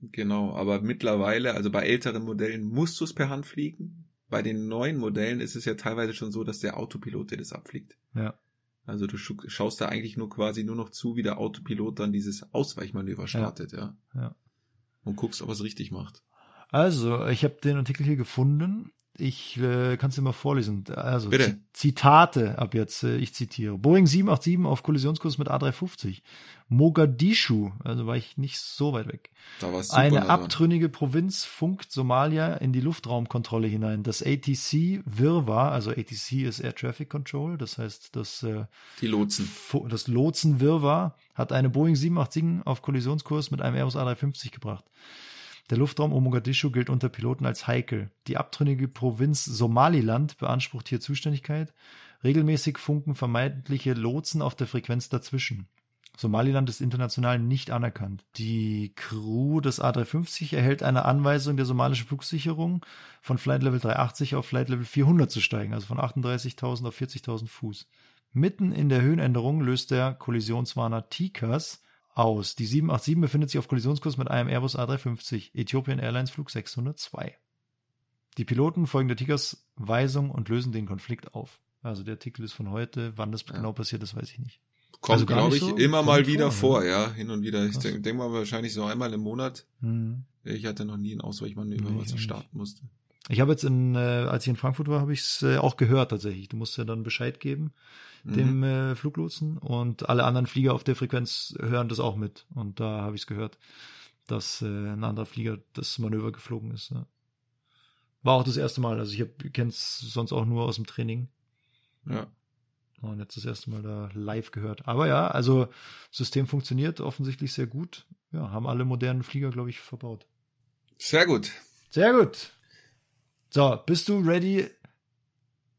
B: Genau, aber mittlerweile, also bei älteren Modellen musst du es per Hand fliegen. Bei den neuen Modellen ist es ja teilweise schon so, dass der Autopilot dir das abfliegt.
A: Ja.
B: Also du schaust da eigentlich nur quasi nur noch zu, wie der Autopilot dann dieses Ausweichmanöver startet, ja.
A: Ja.
B: Und guckst, ob er es richtig macht.
A: Also, ich habe den Artikel hier gefunden. Ich äh, kann es dir mal vorlesen. Also,
B: Bitte.
A: Zi- Zitate ab jetzt, äh, ich zitiere. Boeing 787 auf Kollisionskurs mit A350. Mogadischu, also war ich nicht so weit weg.
B: Da war es super.
A: Eine
B: dran.
A: abtrünnige Provinz funkt Somalia in die Luftraumkontrolle hinein. Das ATC Wirrwarr, also ATC ist Air Traffic Control, das heißt, das, äh,
B: Die Lotsen.
A: Das Lotsenwirrwarr hat eine Boeing 787 auf Kollisionskurs mit einem Airbus A350 gebracht. Der Luftraum um Mogadischu gilt unter Piloten als heikel. Die abtrünnige Provinz Somaliland beansprucht hier Zuständigkeit. Regelmäßig funken vermeintliche Lotsen auf der Frequenz dazwischen. Somaliland ist international nicht anerkannt. Die Crew des A350 erhält eine Anweisung der somalischen Flugsicherung, von Flight Level 380 auf Flight Level 400 zu steigen, also von 38.000 auf 40.000 Fuß. Mitten in der Höhenänderung löst der Kollisionswarner TICAS aus. Die 787 befindet sich auf Kollisionskurs mit einem Airbus A350, Ethiopian Airlines Flug 602. Die Piloten folgen der TICAS Weisung und lösen den Konflikt auf. Also der Artikel ist von heute. Wann das
B: Ja.
A: genau passiert ist, weiß ich nicht.
B: Kommt,
A: Also
B: glaube ich,
A: so-
B: immer mal wieder vor, ja, hin und wieder. Ich denke denk mal wahrscheinlich so einmal im Monat.
A: Hm.
B: Ich hatte noch nie ein Ausweichmanöver,
A: Nee,
B: was
A: ich
B: starten musste.
A: Ich habe jetzt in, äh, als ich in Frankfurt war, habe ich es äh, auch gehört tatsächlich. Du musst ja dann Bescheid geben dem
B: Mhm.
A: äh, Fluglotsen und alle anderen Flieger auf der Frequenz hören das auch mit. Und da habe ich es gehört, dass äh, ein anderer Flieger das Manöver geflogen ist. Ja. War auch das erste Mal. Also ich kenne es sonst auch nur aus dem Training.
B: Ja.
A: Und jetzt das erste Mal da live gehört. Aber ja, also System funktioniert offensichtlich sehr gut. Ja, haben alle modernen Flieger, glaube ich, verbaut.
B: Sehr gut.
A: Sehr gut. So, bist du ready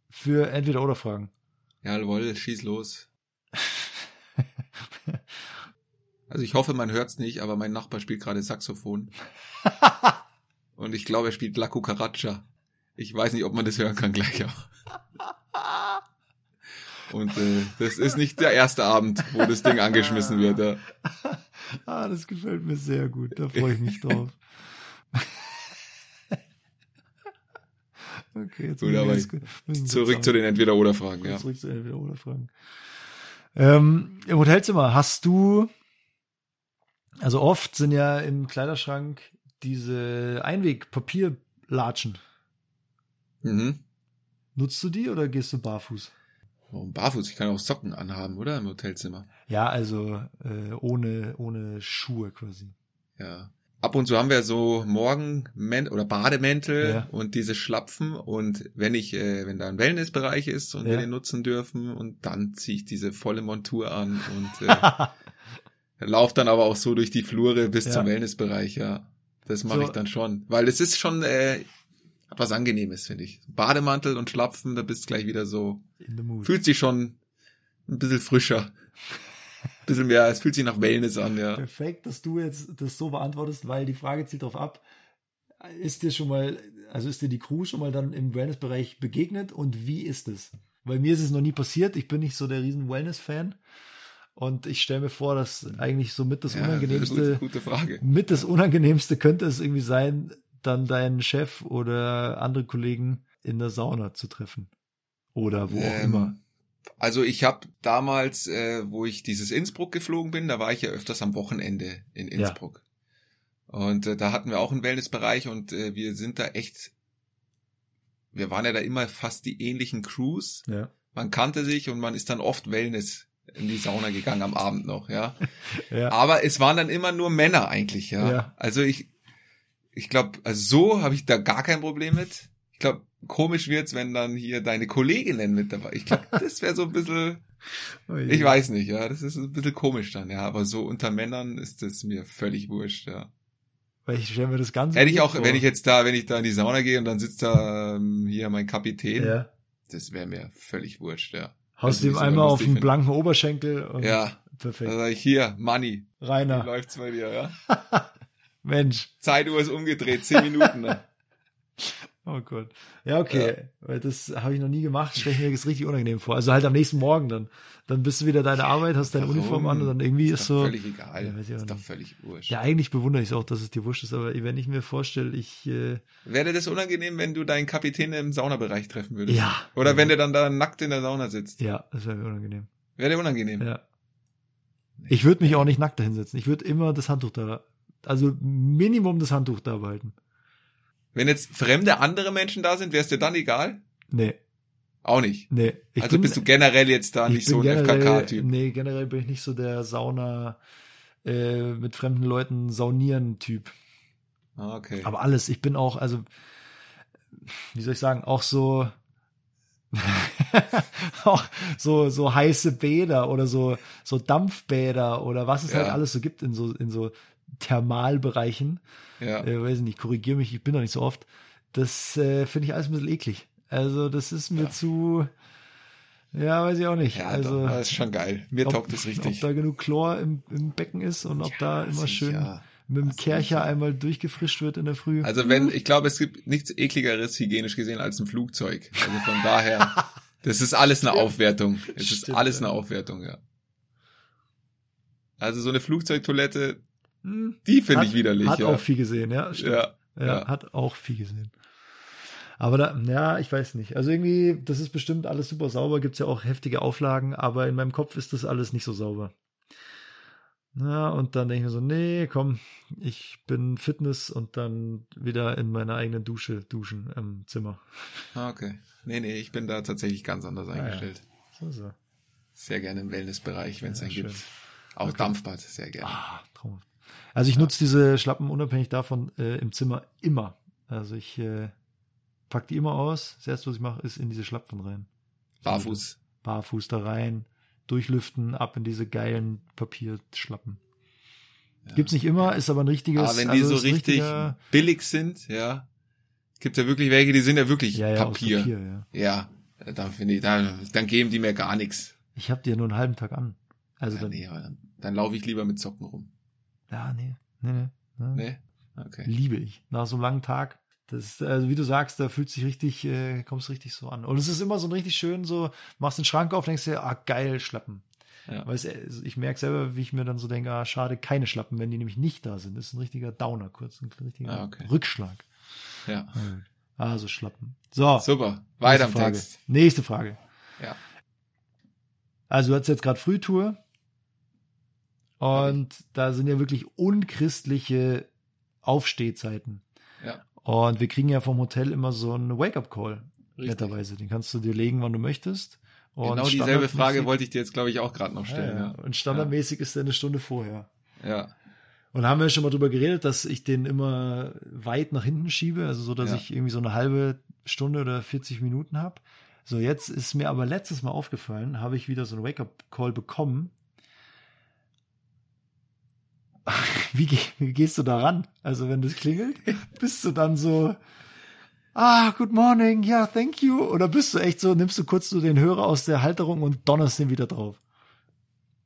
A: für entweder oder Fragen?
B: Jawohl, schieß los. (laughs) Also ich hoffe, man hört's nicht, aber mein Nachbar spielt gerade Saxophon. (laughs) Und ich glaube, er spielt La Cucaracha. Ich weiß nicht, ob man das hören kann gleich auch. Und äh, das ist nicht der erste Abend, wo das Ding angeschmissen wird. Ja. (laughs)
A: ah, das gefällt mir sehr gut. Da freue ich mich drauf. Okay, jetzt
B: Gut, aber
A: jetzt-
B: Zurück zu den Entweder-Oder-Fragen.
A: Ja. Zurück zu entweder oder Fragen. Ähm, Im Hotelzimmer hast du, also oft sind ja im Kleiderschrank diese Einwegpapierlatschen.
B: Mhm.
A: Nutzt du die oder gehst du barfuß?
B: Warum barfuß? Ich kann auch Socken anhaben, oder? Im Hotelzimmer.
A: Ja, also äh, ohne, ohne Schuhe quasi.
B: Ja. Ab und zu haben wir so Morgen- oder Bademäntel
A: Ja.
B: und diese Schlapfen und wenn ich, äh, wenn da ein Wellnessbereich ist und
A: Ja.
B: wir den nutzen dürfen und dann ziehe ich diese volle Montur an und äh, (laughs) lauf dann aber auch so durch die Flure bis
A: Ja.
B: zum Wellnessbereich, ja. Das mache
A: So.
B: ich dann schon. Weil es ist schon äh, was Angenehmes, finde ich. Bademantel und Schlapfen, da bist du gleich wieder so, fühlt sich schon ein bisschen frischer. Bisschen mehr, es fühlt sich nach Wellness an, ja.
A: Perfekt, dass du jetzt das so beantwortest, weil die Frage zielt darauf ab. Ist dir schon mal, also ist dir die Crew schon mal dann im Wellnessbereich begegnet und wie ist es? Weil mir ist es noch nie passiert. Ich bin nicht so der riesen Wellness-Fan. Und ich stelle mir vor, dass eigentlich so mit das
B: Ja,
A: Unangenehmste,
B: Gute, gute Frage.
A: mit das Unangenehmste könnte es irgendwie sein, dann deinen Chef oder andere Kollegen in der Sauna zu treffen. Oder wo auch
B: Ähm,
A: immer.
B: Also ich habe damals, äh, wo ich dieses Innsbruck geflogen bin, da war ich ja öfters am Wochenende in
A: Ja.
B: Innsbruck. Und äh, da hatten wir auch einen Wellnessbereich und äh, wir sind da echt, wir waren ja da immer fast die ähnlichen Crews.
A: Ja.
B: Man kannte sich und man ist dann oft Wellness in die Sauna gegangen am Abend noch, ja. (laughs)
A: Ja.
B: Aber es waren dann immer nur Männer eigentlich, ja.
A: Ja.
B: Also ich, ich glaube, also so habe ich da gar kein Problem mit. Ich glaube, komisch wird's, wenn dann hier deine Kolleginnen mit dabei. Ich glaube, (laughs) das wäre so ein bisschen, ich weiß nicht, ja, das ist ein bisschen komisch dann, ja. Aber so unter Männern ist das mir völlig wurscht, ja.
A: Weil ich stelle mir das Ganze.
B: Hätte ich auch, wenn ich jetzt da, wenn ich da in die Sauna gehe und dann sitzt da ähm, hier mein Kapitän,
A: Ja.
B: das wäre mir völlig wurscht, ja.
A: Haust ihm einmal auf den blanken Oberschenkel und
B: Ja,
A: perfekt.
B: da sag ich hier, Money,
A: Rainer,
B: läuft's bei dir, ja? (laughs)
A: Mensch.
B: Zeituhr ist umgedreht, zehn Minuten. Ne? (laughs)
A: Oh Gott. Ja, okay. Weil das habe ich noch nie gemacht. Stelle ich mir das richtig unangenehm vor. Also halt am nächsten Morgen dann. Dann bist du wieder deine Arbeit, hast deine
B: Warum?
A: Uniform an und dann irgendwie ist,
B: doch
A: so.
B: völlig egal.
A: Ja,
B: ist doch
A: nicht.
B: völlig wurscht.
A: Ja, eigentlich bewundere ich es auch, dass es dir wurscht ist, aber wenn ich mir vorstelle, ich äh,
B: Wäre das unangenehm, wenn du deinen Kapitän im Saunabereich treffen würdest?
A: Ja.
B: Oder wenn der dann da nackt in der Sauna sitzt?
A: ja, das wäre mir unangenehm.
B: Wäre dir unangenehm?
A: Ja. Ich würde mich auch nicht nackt dahinsetzen. Ich würde immer das Handtuch da, also Minimum das Handtuch da behalten.
B: Wenn jetzt fremde andere Menschen da sind, wäre es dir dann egal?
A: Nee,
B: Auch nicht.
A: nee. Ich
B: also bist du generell jetzt da
A: ich
B: nicht so
A: bin
B: ein FKK-Typ.
A: Nee, generell bin ich nicht so der Sauna äh, mit fremden Leuten saunieren Typ.
B: Ah, okay.
A: Aber alles, ich bin auch, also, wie soll ich sagen, auch so, (laughs) auch so, so heiße Bäder oder so, so Dampfbäder oder was es
B: Ja.
A: halt alles so gibt in so, in so Thermalbereichen.
B: ja.
A: Äh, weiß ich nicht, korrigiere mich, ich bin da nicht so oft. Das äh, finde ich alles ein bisschen eklig. Also, das ist mir
B: Ja.
A: zu, ja, weiß ich auch nicht.
B: ja,
A: also,
B: doch, das ist schon geil. Mir
A: ob,
B: taugt (laughs)
A: ob
B: richtig.
A: da genug Chlor im, im Becken ist und ob da immer schön mit dem Kercher einmal durchgefrischt wird in der Früh.
B: Also wenn, ich glaube, es gibt nichts ekligeres hygienisch gesehen als ein Flugzeug. Also von daher, (laughs) das ist alles eine Aufwertung. Es ist
A: Stimmt,
B: alles
A: ja.
B: eine Aufwertung, ja. Also so eine Flugzeugtoilette, die finde ich widerlich,
A: Hat
B: ja.
A: auch viel gesehen, ja. Stimmt.
B: ja.
A: Ja,
B: ja.
A: hat auch viel gesehen. Aber da, ja, ich weiß nicht. Also irgendwie, das ist bestimmt alles super sauber, gibt's ja auch heftige Auflagen, aber in meinem Kopf ist das alles nicht so sauber. Ja, und dann denke ich mir so, nee, komm, ich bin Fitness und dann wieder in meiner eigenen Dusche duschen im Zimmer.
B: Ah, Okay. Nee, nee, ich bin da tatsächlich ganz anders
A: ja.
B: eingestellt.
A: So, so.
B: Sehr gerne im Wellnessbereich, wenn es
A: Ja,
B: einen
A: schön.
B: gibt. Auch Dampfbad, sehr gerne.
A: Ah, traumhaft. Also ich nutze diese Schlappen unabhängig davon äh, im Zimmer immer. Also ich äh, pack die immer aus. Das erste, was ich mache, ist in diese Schlappen rein.
B: Barfuß.
A: Barfuß da rein, durchlüften, ab in diese geilen Papierschlappen. Gibt's nicht immer, ist aber ein richtiges.
B: Aber wenn
A: also
B: die so
A: ist ein
B: richtig billig sind, ja, gibt ja wirklich welche, die sind ja wirklich
A: ja, ja,
B: Papier.
A: Papier, ja.
B: Ja, dann finde ich, dann, dann geben die mir gar nichts.
A: Ich habe die ja nur einen halben Tag an. Also
B: ja,
A: dann,
B: nee, dann, dann laufe ich lieber mit Socken rum.
A: Ja, nee, nee, nee. nee.
B: Nee? Okay.
A: Liebe ich. Nach so einem langen Tag. Das, also wie du sagst, da fühlt sich richtig, äh, kommst richtig so an. Und es ist immer so ein richtig schön, so, machst den Schrank auf, denkst dir, ah, geil, Schlappen.
B: Ja.
A: Du, also ich merke selber, wie ich mir dann so denke, ah, schade, keine Schlappen, wenn die nämlich nicht da sind. Das ist ein richtiger Downer, kurz, ein richtiger
B: Ah, okay.
A: Rückschlag.
B: Ja.
A: Also Schlappen. So,
B: Super. Weiter
A: nächste
B: im
A: Frage.
B: Text.
A: Nächste Frage.
B: Ja.
A: Also du hattest jetzt gerade Frühtour und da sind ja wirklich unchristliche Aufstehzeiten.
B: Ja.
A: Und wir kriegen ja vom Hotel immer so einen Wake-up-Call, netterweise. Den kannst du dir legen, wann du möchtest. Und
B: Genau dieselbe Frage wollte ich dir jetzt, glaube ich, auch gerade noch
A: ja,
B: stellen.
A: ja. Und standardmäßig ist der eine Stunde vorher.
B: Ja. ja.
A: Und haben wir schon mal drüber geredet, dass ich den immer weit nach hinten schiebe, also so, dass
B: Ja.
A: ich irgendwie so eine halbe Stunde oder 40 Minuten habe. So, jetzt ist mir aber letztes Mal aufgefallen, habe ich wieder so einen Wake-up-Call bekommen. Wie, geh- wie gehst du da ran? Also, wenn das klingelt, (laughs) bist du dann so, ah, good morning, ja, thank you? Oder bist du echt so, nimmst du kurz so den Hörer aus der Halterung und donnerst den wieder drauf?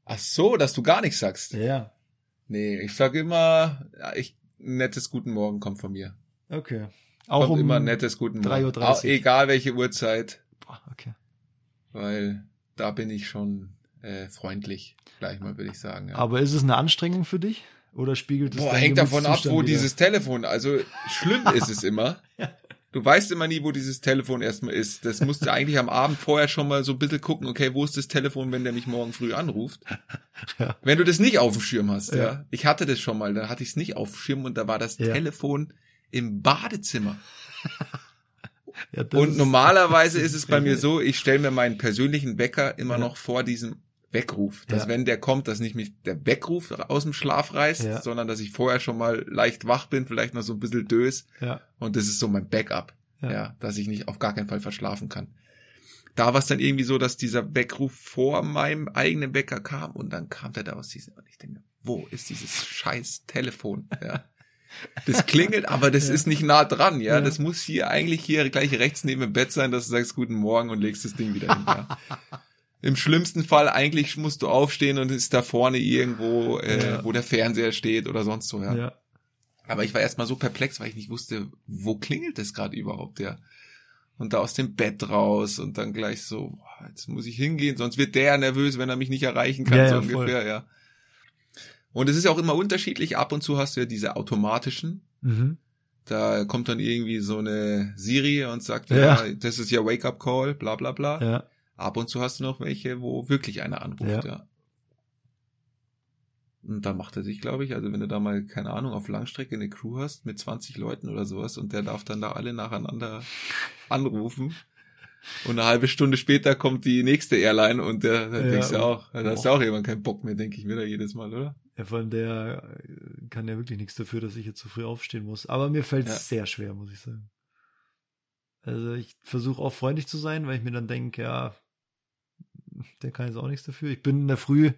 B: Ach so, dass du gar nichts sagst.
A: Ja,
B: Nee, ich sage immer, ich, nettes Guten Morgen kommt von mir.
A: okay. Auch
B: Kommt
A: um
B: immer nettes Guten
A: 3.30
B: Morgen.
A: Uhr.
B: Auch, egal welche Uhrzeit,
A: Boah, okay.
B: weil da bin ich schon äh, freundlich, gleich mal, würde ich sagen. Ja.
A: Aber ist es eine Anstrengung für dich? oder spiegelt es
B: Boah, hängt davon ab, wo
A: wider?
B: dieses Telefon, also schlimm ist es immer. (laughs) Du weißt immer nie, wo dieses Telefon erstmal ist. Das musst du eigentlich am Abend vorher schon mal so ein bisschen gucken, okay, wo ist das Telefon, wenn der mich morgen früh anruft?
A: Ja.
B: Wenn du das nicht auf dem Schirm hast, ja.
A: Ja.
B: Ich hatte das schon mal, da hatte ich es nicht auf dem Schirm und da war das
A: Ja.
B: Telefon im Badezimmer. Und normalerweise (laughs) ist es bei mir so, ich stelle mir meinen persönlichen Wecker immer noch vor diesem Weckruf. Dass
A: Ja.
B: wenn der kommt, dass nicht mich der Weckruf aus dem Schlaf reißt,
A: Ja.
B: sondern dass ich vorher schon mal leicht wach bin, vielleicht noch so ein bisschen dös.
A: Ja,
B: Und das ist so mein Backup.
A: Ja.
B: Ja. dass ich nicht auf gar keinen Fall verschlafen kann. Da war es dann irgendwie so, dass dieser Weckruf vor meinem eigenen Wecker kam und dann kam der da aus diesem, und ich denke, wo ist dieses scheiß Telefon? Ja. Das klingelt, aber das (laughs)
A: Ja.
B: ist nicht nah dran, ja?
A: Ja.
B: Das muss hier eigentlich hier gleich rechts neben dem Bett sein, dass du sagst Guten Morgen und legst das Ding wieder hin. Ja. Im schlimmsten Fall eigentlich musst du aufstehen und ist da vorne irgendwo, äh,
A: Ja.
B: wo der Fernseher steht oder sonst so, ja.
A: ja.
B: Aber ich war erstmal so perplex, weil ich nicht wusste, wo klingelt das gerade überhaupt, ja. Und da aus dem Bett raus und dann gleich so, boah, jetzt muss ich hingehen, sonst wird der nervös, wenn er mich nicht erreichen kann,
A: Ja,
B: so
A: ja, voll.
B: ungefähr, ja. Und es ist ja auch immer unterschiedlich. Ab und zu hast du ja diese automatischen.
A: Mhm.
B: Da kommt dann irgendwie so eine Siri und sagt,
A: Ja.
B: ja, das ist ja Wake-up Call, bla bla bla.
A: Ja.
B: Ab und zu hast du noch welche, wo wirklich einer anruft,
A: Ja.
B: ja. Und dann macht er sich, glaube ich, also wenn du da mal, keine Ahnung, auf Langstrecke eine Crew hast mit 20 Leuten oder sowas und der darf dann da alle nacheinander anrufen. Und eine halbe Stunde später kommt die nächste Airline und der, da
A: Ja,
B: denkst du auch, da hast du auch jemand keinen Bock mehr, denke ich mir da jedes Mal, oder?
A: Ja, vor allem der äh, kann ja wirklich nichts dafür, dass ich jetzt so früh aufstehen muss. Aber mir fällt es
B: Ja.
A: sehr schwer, muss ich sagen. Also ich versuche auch freundlich zu sein, weil ich mir dann denke, ja, (laughs) der kann jetzt auch nichts dafür. Ich bin in der Früh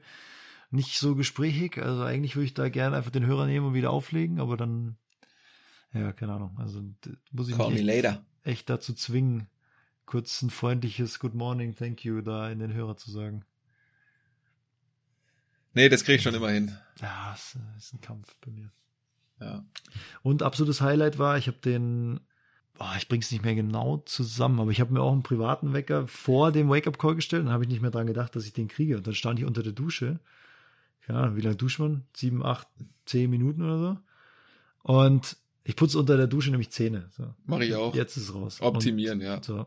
A: nicht so gesprächig. Also eigentlich würde ich da gerne einfach den Hörer nehmen und wieder auflegen, aber dann, ja, keine Ahnung. Also muss ich
B: Call
A: mich echt, echt dazu zwingen, kurz ein freundliches Good Morning, Thank you da in den Hörer zu sagen.
B: Nee, das krieg ich schon immer hin.
A: Ja, es ist ein Kampf bei mir.
B: Ja.
A: Und absolutes Highlight war, ich habe den, boah, ich bring's nicht mehr genau zusammen, aber ich habe mir auch einen privaten Wecker vor dem Wake-up-Call gestellt. Dann habe ich nicht mehr dran gedacht, dass ich den kriege. Und dann stand ich unter der Dusche. Ja, wie lange duscht man? Sieben, acht, zehn Minuten oder so. Und ich putze unter der Dusche nämlich Zähne. So.
B: Mach ich auch.
A: Jetzt ist es raus.
B: Optimieren, ja.
A: Und, so.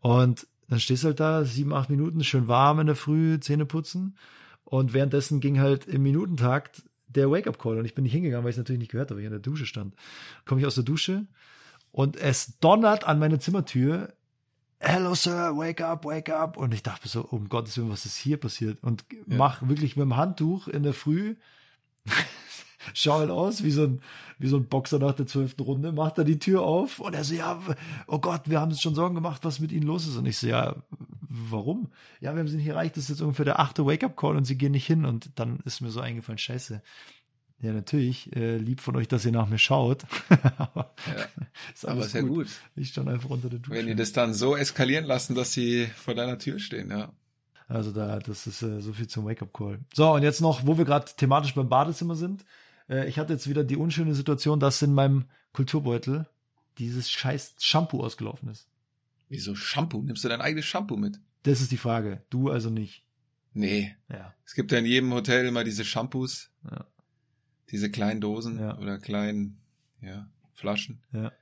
A: Und dann stehst du halt da, sieben, acht Minuten, schön warm in der Früh, Zähne putzen. Und währenddessen ging halt im Minutentakt der Wake-up-Call und ich bin nicht hingegangen, weil ich es natürlich nicht gehört habe, weil ich in der Dusche stand. Komme ich aus der Dusche und es donnert an meine Zimmertür. Hello Sir, wake up, wake up. Und ich dachte so, um Gottes Willen, was ist hier passiert? Und
B: Ja.
A: mach wirklich mit dem Handtuch in der Früh, (laughs) schau halt aus wie so ein, wie so ein Boxer nach der zwölften Runde, macht er die Tür auf und er so, ja, oh Gott, wir haben uns schon Sorgen gemacht, was mit Ihnen los ist. Und ich so, ja, warum? Ja, wir haben sie nicht erreicht, das ist jetzt ungefähr der achte Wake-up-Call und sie gehen nicht hin. Und dann ist mir so eingefallen, scheiße. Ja, natürlich, äh, lieb von euch, dass ihr nach mir schaut. (laughs) aber
B: Ja.
A: ist
B: Aber ist ja gut.
A: Ich stand einfach unter der Dusche.
B: Wenn die das dann so eskalieren lassen, dass sie vor deiner Tür stehen, ja.
A: Also da, das ist äh, so viel zum Wake-up-Call. So, und jetzt noch, wo wir gerade thematisch beim Badezimmer sind. Äh, ich hatte jetzt wieder die unschöne Situation, dass in meinem Kulturbeutel dieses scheiß Shampoo ausgelaufen ist.
B: Wieso Shampoo? Nimmst du dein eigenes Shampoo mit?
A: Das ist die Frage. Du also nicht.
B: Nee.
A: Ja.
B: Es gibt ja in jedem Hotel immer diese Shampoos.
A: Ja.
B: Diese kleinen Dosen
A: Ja.
B: oder kleinen, ja, Flaschen.
A: Ja.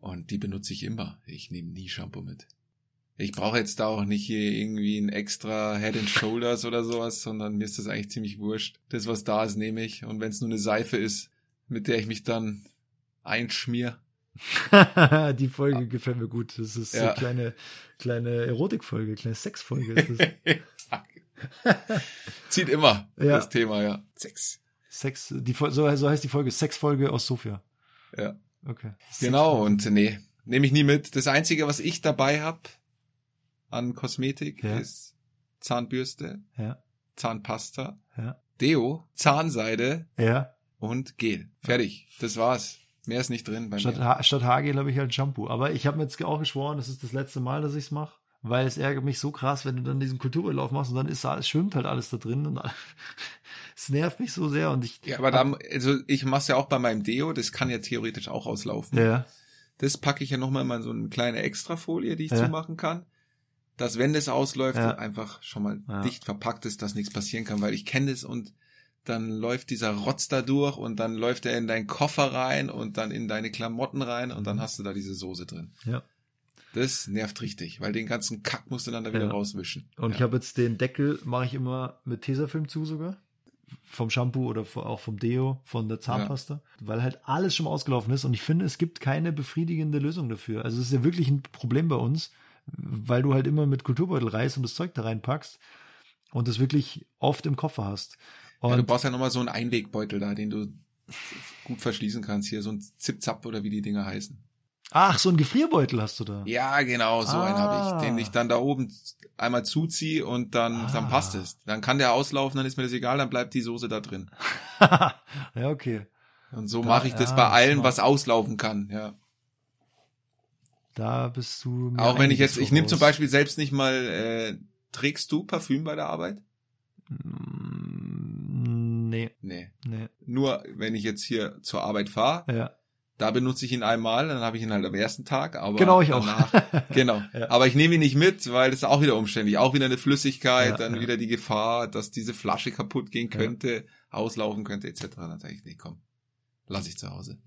B: Und die benutze ich immer. Ich nehme nie Shampoo mit. Ich brauche jetzt da auch nicht hier irgendwie ein extra Head and Shoulders oder sowas, sondern mir ist das eigentlich ziemlich wurscht. Das, was da ist, nehme ich. Und wenn es nur eine Seife ist, mit der ich mich dann einschmier. (laughs)
A: die Folge gefällt mir gut. Das ist so
B: Ja.
A: eine kleine, kleine Erotikfolge, kleine Sexfolge. (laughs)
B: Zieht immer
A: Ja.
B: das Thema, ja. Sex.
A: Sex, die, so, so heißt die Folge, Sexfolge aus Sofia.
B: Ja.
A: Okay.
B: Genau, und nee, nehme ich nie mit. Das Einzige, was ich dabei hab an Kosmetik,
A: Ja.
B: ist Zahnbürste,
A: Ja,
B: Zahnpasta,
A: ja,
B: Deo, Zahnseide
A: ja.
B: und Gel. Fertig. Das war's. Mehr ist nicht drin bei
A: Statt,
B: mir.
A: ha statt Haargel habe ich halt Shampoo. Aber ich habe mir jetzt auch geschworen, das ist das letzte Mal, dass ich's mache. Weil es ärgert mich so krass, wenn du dann diesen Kultururlaub machst und dann ist alles, schwimmt halt alles da drin und (laughs) es nervt mich so sehr und ich.
B: Ja, aber dann, also ich mach's ja auch bei meinem Deo, das kann ja theoretisch auch auslaufen.
A: Ja,
B: Das packe ich ja nochmal mal in so eine kleine Extrafolie, die ich
A: Ja.
B: zumachen kann. Dass wenn das ausläuft,
A: Ja.
B: einfach schon mal
A: Ja.
B: dicht verpackt ist, dass nichts passieren kann, weil ich kenne das und dann läuft dieser Rotz da durch und dann läuft er in deinen Koffer rein und dann in deine Klamotten rein und dann hast du da diese Soße drin.
A: Ja.
B: Das nervt richtig, weil den ganzen Kack musst du dann da wieder
A: Ja.
B: rauswischen.
A: Und
B: ja.
A: ich habe jetzt den Deckel, mache ich immer mit Tesafilm zu sogar. Vom Shampoo oder auch vom Deo, von der Zahnpasta. Weil halt alles schon ausgelaufen ist und ich finde, es gibt keine befriedigende Lösung dafür. Also es ist ja wirklich ein Problem bei uns, weil du halt immer mit Kulturbeutel reist und das Zeug da reinpackst und das wirklich oft im Koffer hast. Und
B: ja, du brauchst ja nochmal so einen Einwegbeutel da, den du gut verschließen kannst. Hier so ein Zip-Zap oder wie die Dinger heißen.
A: Ach, so ein Gefrierbeutel hast du da.
B: Ja, genau, so einen habe
A: Ah.
B: ich, den ich dann da oben einmal zuziehe und dann,
A: Ah.
B: dann passt es. Dann kann der auslaufen, dann ist mir das egal, dann bleibt die Soße da drin. (laughs)
A: ja, okay.
B: Und so mache ich das
A: ja,
B: bei allen,
A: smart.
B: was auslaufen kann, ja.
A: Da bist du.
B: Auch wenn ich jetzt, ich nehme zum. Beispiel selbst nicht mal, äh, trägst du Parfüm bei der Arbeit?
A: Mm, Nee,
B: Nee.
A: nee.
B: Nur wenn ich jetzt hier zur Arbeit fahre,
A: Ja.
B: Da benutze ich ihn einmal, dann habe ich ihn halt am ersten Tag, aber
A: Genau, ich auch.
B: danach, (laughs) genau.
A: Ja.
B: Aber ich nehme ihn nicht mit, weil das ist auch wieder umständlich. Auch wieder eine Flüssigkeit,
A: Ja,
B: dann
A: ja.
B: wieder die Gefahr, dass diese Flasche kaputt gehen könnte, auslaufen könnte, etc. Dann sage ich, nee, komm, lass ich zu Hause.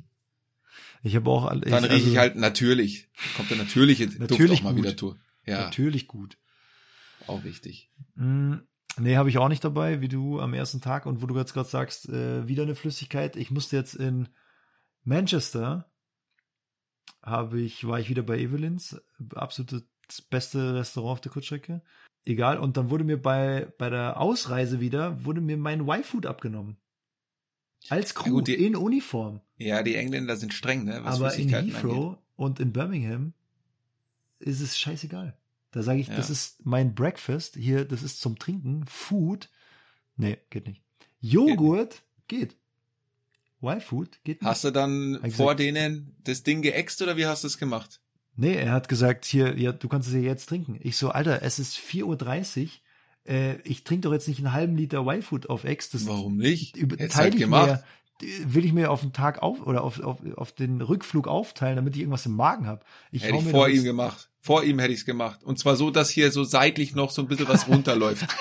A: Ich habe auch. all-
B: Dann rieche ich
A: also-
B: halt natürlich. Kommt der natürliche Duft
A: Natürlich
B: auch mal
A: gut.
B: wieder durch. Ja,
A: Natürlich gut.
B: auch wichtig.
A: Mm, Nee, habe ich auch nicht dabei, wie du am ersten Tag und wo du jetzt gerade sagst, äh, wieder eine Flüssigkeit. Ich musste jetzt in Manchester, habe ich, war ich wieder bei Evelyns, absolut das beste Restaurant auf der Kurzstrecke. Egal, und dann wurde mir bei, bei der Ausreise wieder, wurde mir mein Y-Food abgenommen. Als Crew,
B: gut, die-
A: in Uniform.
B: Ja, die Engländer sind streng, ne? Was
A: Aber in Heathrow
B: angeht.
A: und in Birmingham ist es scheißegal. Da sage ich,
B: Ja.
A: das ist mein Breakfast. Hier, das ist zum Trinken. Food. Nee, geht nicht. Joghurt geht. Y-Food geht nicht.
B: Hast du dann
A: Exakt.
B: vor denen das Ding geäxt oder wie hast du es gemacht?
A: Nee, er hat gesagt, hier, ja, du kannst es ja jetzt trinken. Ich so, Alter, es ist 4.30 Uhr. Äh, ich trinke doch jetzt nicht einen halben Liter Y-Food auf Ex. Das
B: Warum nicht?
A: über-
B: Hättest halt
A: ich
B: gemacht.
A: mir, will ich mir auf den Tag auf oder auf, auf, auf den Rückflug aufteilen, damit ich irgendwas im Magen habe. Ich
B: Hätte ich vor ihm gemacht. Vor ihm hätte ich es gemacht. Und zwar so, dass hier so seitlich noch so ein bisschen was (laughs) runterläuft. (laughs)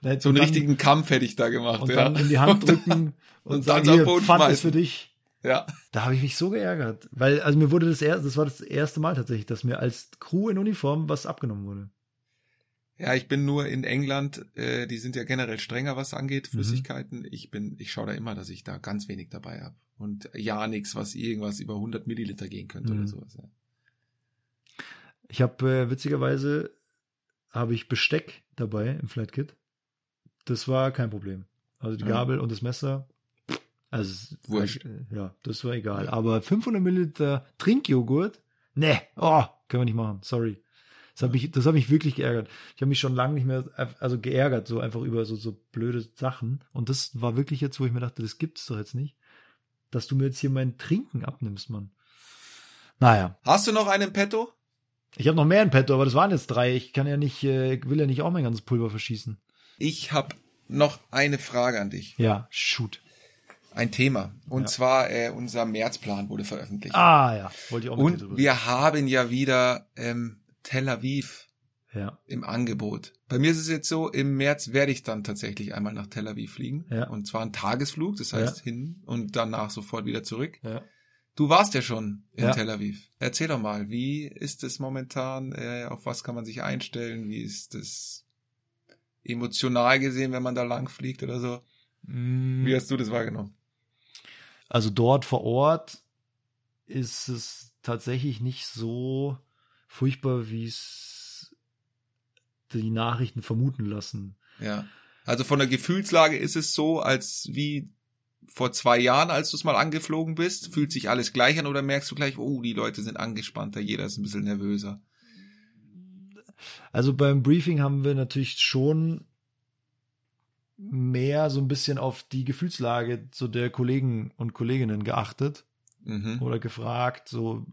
B: So einen
A: dann-
B: richtigen Kampf hätte ich da gemacht.
A: und
B: ja.
A: dann in die Hand drücken (laughs) und,
B: und
A: sagen,
B: dann
A: hier, Pfand ist
B: schmeißen.
A: für dich.
B: ja.
A: Da habe ich mich so geärgert, weil also mir wurde das erste, das war das erste Mal tatsächlich, dass mir als Crew in Uniform was abgenommen wurde.
B: Ja, ich bin nur in England, äh, die sind ja generell strenger, was angeht,
A: Mhm.
B: Flüssigkeiten. Ich bin, ich schaue da immer, dass ich da ganz wenig dabei habe. Und ja, nichts, was irgendwas über 100 Milliliter gehen könnte
A: Mhm.
B: oder sowas. Ja.
A: Ich habe äh, witzigerweise habe ich Besteck dabei im Flight Kit. Das war kein Problem. Also die
B: Ja.
A: Gabel und das Messer. Also
B: Wurscht.
A: äh, ja, das war egal. Aber 500 Milliliter Trinkjoghurt, ne, oh, können wir nicht machen. Sorry. Das hat mich, das hat mich wirklich geärgert. Ich habe mich schon lange nicht mehr, also geärgert, so einfach über so, so blöde Sachen. Und das war wirklich jetzt, wo ich mir dachte, das gibt's doch jetzt nicht, dass du mir jetzt hier mein Trinken abnimmst, Mann. Naja,
B: Hast du noch einen Petto?
A: ich habe noch mehr in petto, aber das waren jetzt drei. Ich kann ja nicht, äh, will ja nicht auch mein ganzes Pulver verschießen.
B: Ich habe noch eine Frage an dich.
A: Ja, shoot.
B: Ein Thema. Und
A: Ja.
B: zwar äh, unser Märzplan wurde veröffentlicht.
A: Ah ja, wollte ich auch
B: Und
A: drüber
B: wir haben ja wieder ähm, Tel Aviv.
A: Ja,
B: im Angebot. Bei mir ist es jetzt so, im März werde ich dann tatsächlich einmal nach Tel Aviv fliegen.
A: Ja.
B: Und zwar ein Tagesflug, das heißt
A: Ja.
B: hin und danach sofort wieder zurück.
A: ja.
B: Du warst ja schon in
A: Ja.
B: Tel Aviv. Erzähl doch mal, wie ist es momentan? Äh, auf was kann man sich einstellen? Wie ist es emotional gesehen, wenn man da lang fliegt oder so?
A: Mm,
B: Wie hast du das wahrgenommen?
A: Also dort vor Ort ist es tatsächlich nicht so furchtbar, wie es die Nachrichten vermuten lassen.
B: Ja. Also von der Gefühlslage ist es so, als wie vor zwei Jahren, als du es mal angeflogen bist, fühlt sich alles gleich an oder merkst du gleich, oh, die Leute sind angespannter, jeder ist ein bisschen nervöser.
A: Also beim Briefing haben wir natürlich schon mehr so ein bisschen auf die Gefühlslage so der Kollegen und Kolleginnen geachtet
B: Mhm.
A: oder gefragt, so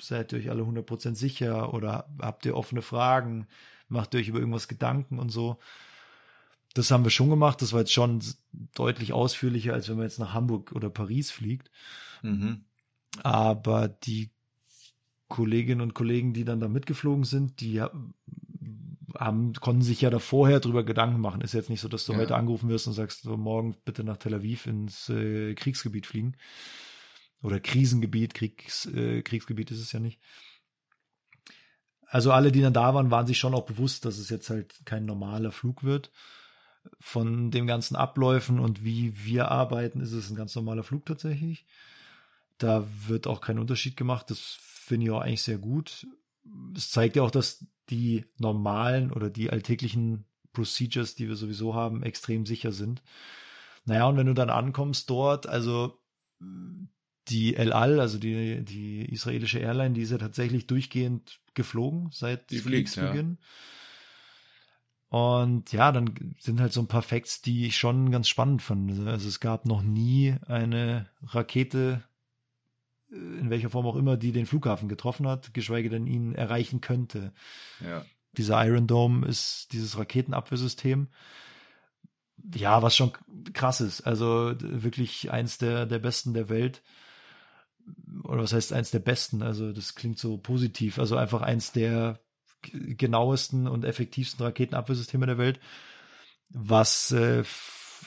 A: seid ihr euch alle 100% sicher oder habt ihr offene Fragen, macht ihr euch über irgendwas Gedanken und so. Das haben wir schon gemacht, das war jetzt schon deutlich ausführlicher, als wenn man jetzt nach Hamburg oder Paris fliegt.
B: Mhm.
A: Aber die Kolleginnen und Kollegen, die dann da mitgeflogen sind, die haben, konnten sich ja da vorher drüber Gedanken machen. Ist jetzt nicht so, dass du
B: Ja.
A: heute angerufen wirst und sagst, so morgen bitte nach Tel Aviv ins äh, Kriegsgebiet fliegen. Oder Krisengebiet, Kriegs, äh, Kriegsgebiet ist es ja nicht. Also alle, die dann da waren, waren sich schon auch bewusst, dass es jetzt halt kein normaler Flug wird. Von den ganzen Abläufen und wie wir arbeiten, ist es ein ganz normaler Flug tatsächlich. Da wird auch kein Unterschied gemacht. Das finde ich auch eigentlich sehr gut. Es zeigt ja auch, dass die normalen oder die alltäglichen Procedures, die wir sowieso haben, extrem sicher sind. Naja, und wenn du dann ankommst dort, also die El Al, also die, die israelische Airline, die ist ja tatsächlich durchgehend geflogen seit
B: Die fliegt, ja.
A: Kriegsbeginn. Und ja, dann sind halt so ein paar Facts, die ich schon ganz spannend fand. Also es gab noch nie eine Rakete, in welcher Form auch immer, die den Flughafen getroffen hat, geschweige denn ihn erreichen könnte.
B: Ja.
A: Dieser Iron Dome ist dieses Raketenabwehrsystem. Ja, was schon krass ist. Also wirklich eins der, der besten der Welt. Oder was heißt eins der besten? Also das klingt so positiv. Also einfach eins der genauesten und effektivsten Raketenabwehrsysteme der Welt, was äh,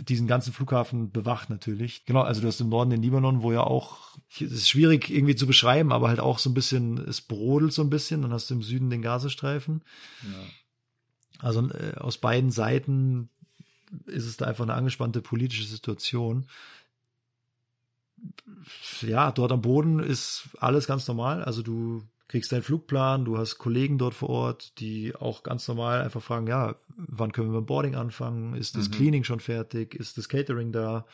A: diesen ganzen Flughafen bewacht natürlich. Genau, also du hast im Norden den Libanon, wo ja auch, es ist schwierig irgendwie zu beschreiben, aber halt auch so ein bisschen, es brodelt so ein bisschen. Dann hast du im Süden den Gazastreifen.
B: ja.
A: Also äh, aus beiden Seiten ist es da einfach eine angespannte politische Situation. Ja, dort am Boden ist alles ganz normal. Also du kriegst deinen Flugplan, du hast Kollegen dort vor Ort, die auch ganz normal einfach fragen, ja, wann können wir mit dem Boarding anfangen? Ist das
B: Mhm.
A: Cleaning schon fertig? Ist das Catering da?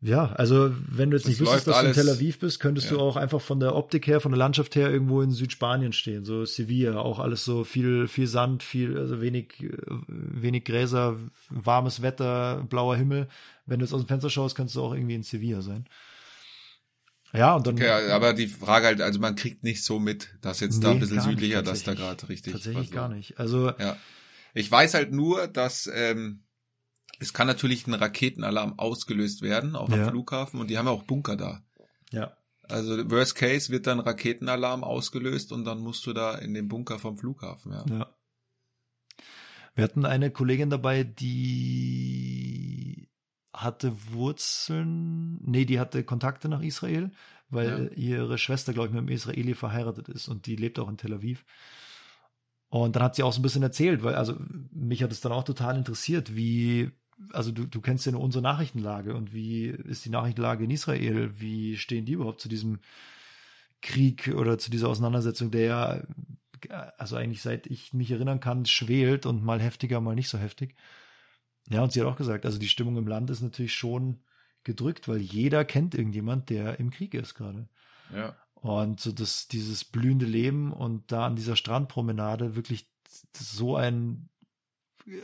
A: Ja, also wenn du jetzt
B: Das
A: nicht wüsstest, dass du in Tel
B: alles-
A: Aviv bist, könntest du
B: Ja.
A: auch einfach von der Optik her, von der Landschaft her irgendwo in Südspanien stehen, so Sevilla, auch alles so viel, viel Sand, viel, also wenig, äh, wenig Gräser, warmes Wetter, blauer Himmel. Wenn du jetzt aus dem Fenster schaust, kannst du auch irgendwie in Sevilla sein. Ja, und dann.
B: Okay, aber die Frage halt, also man kriegt nicht so mit, dass jetzt da ein
A: Nee,
B: bisschen südlicher, dass da gerade richtig.
A: Tatsächlich gar nicht. Also,
B: Ja. Ich weiß halt nur, dass ähm, es kann natürlich ein Raketenalarm ausgelöst werden auf dem
A: Ja.
B: Flughafen und die haben ja auch Bunker da.
A: ja.
B: Also worst case wird dann Raketenalarm ausgelöst und dann musst du da in den Bunker vom Flughafen, ja.
A: Ja. Wir hatten eine Kollegin dabei, die hatte Wurzeln, nee, die hatte Kontakte nach Israel, weil ihre Schwester, glaube ich, mit einem Israeli verheiratet ist und die lebt auch in Tel Aviv. Und dann hat sie auch so ein bisschen erzählt, weil, also mich hat es dann auch total interessiert, wie, also du, du kennst ja nur unsere Nachrichtenlage und wie ist die Nachrichtenlage in Israel? Wie stehen die überhaupt zu diesem Krieg oder zu dieser Auseinandersetzung, der ja, also eigentlich seit ich mich erinnern kann, schwelt und mal heftiger, mal nicht so heftig. Ja, und sie hat auch gesagt, also die Stimmung im Land ist natürlich schon gedrückt, weil jeder kennt irgendjemand, der im Krieg ist gerade.
B: ja.
A: Und so das, dieses blühende Leben und da an dieser Strandpromenade wirklich so ein,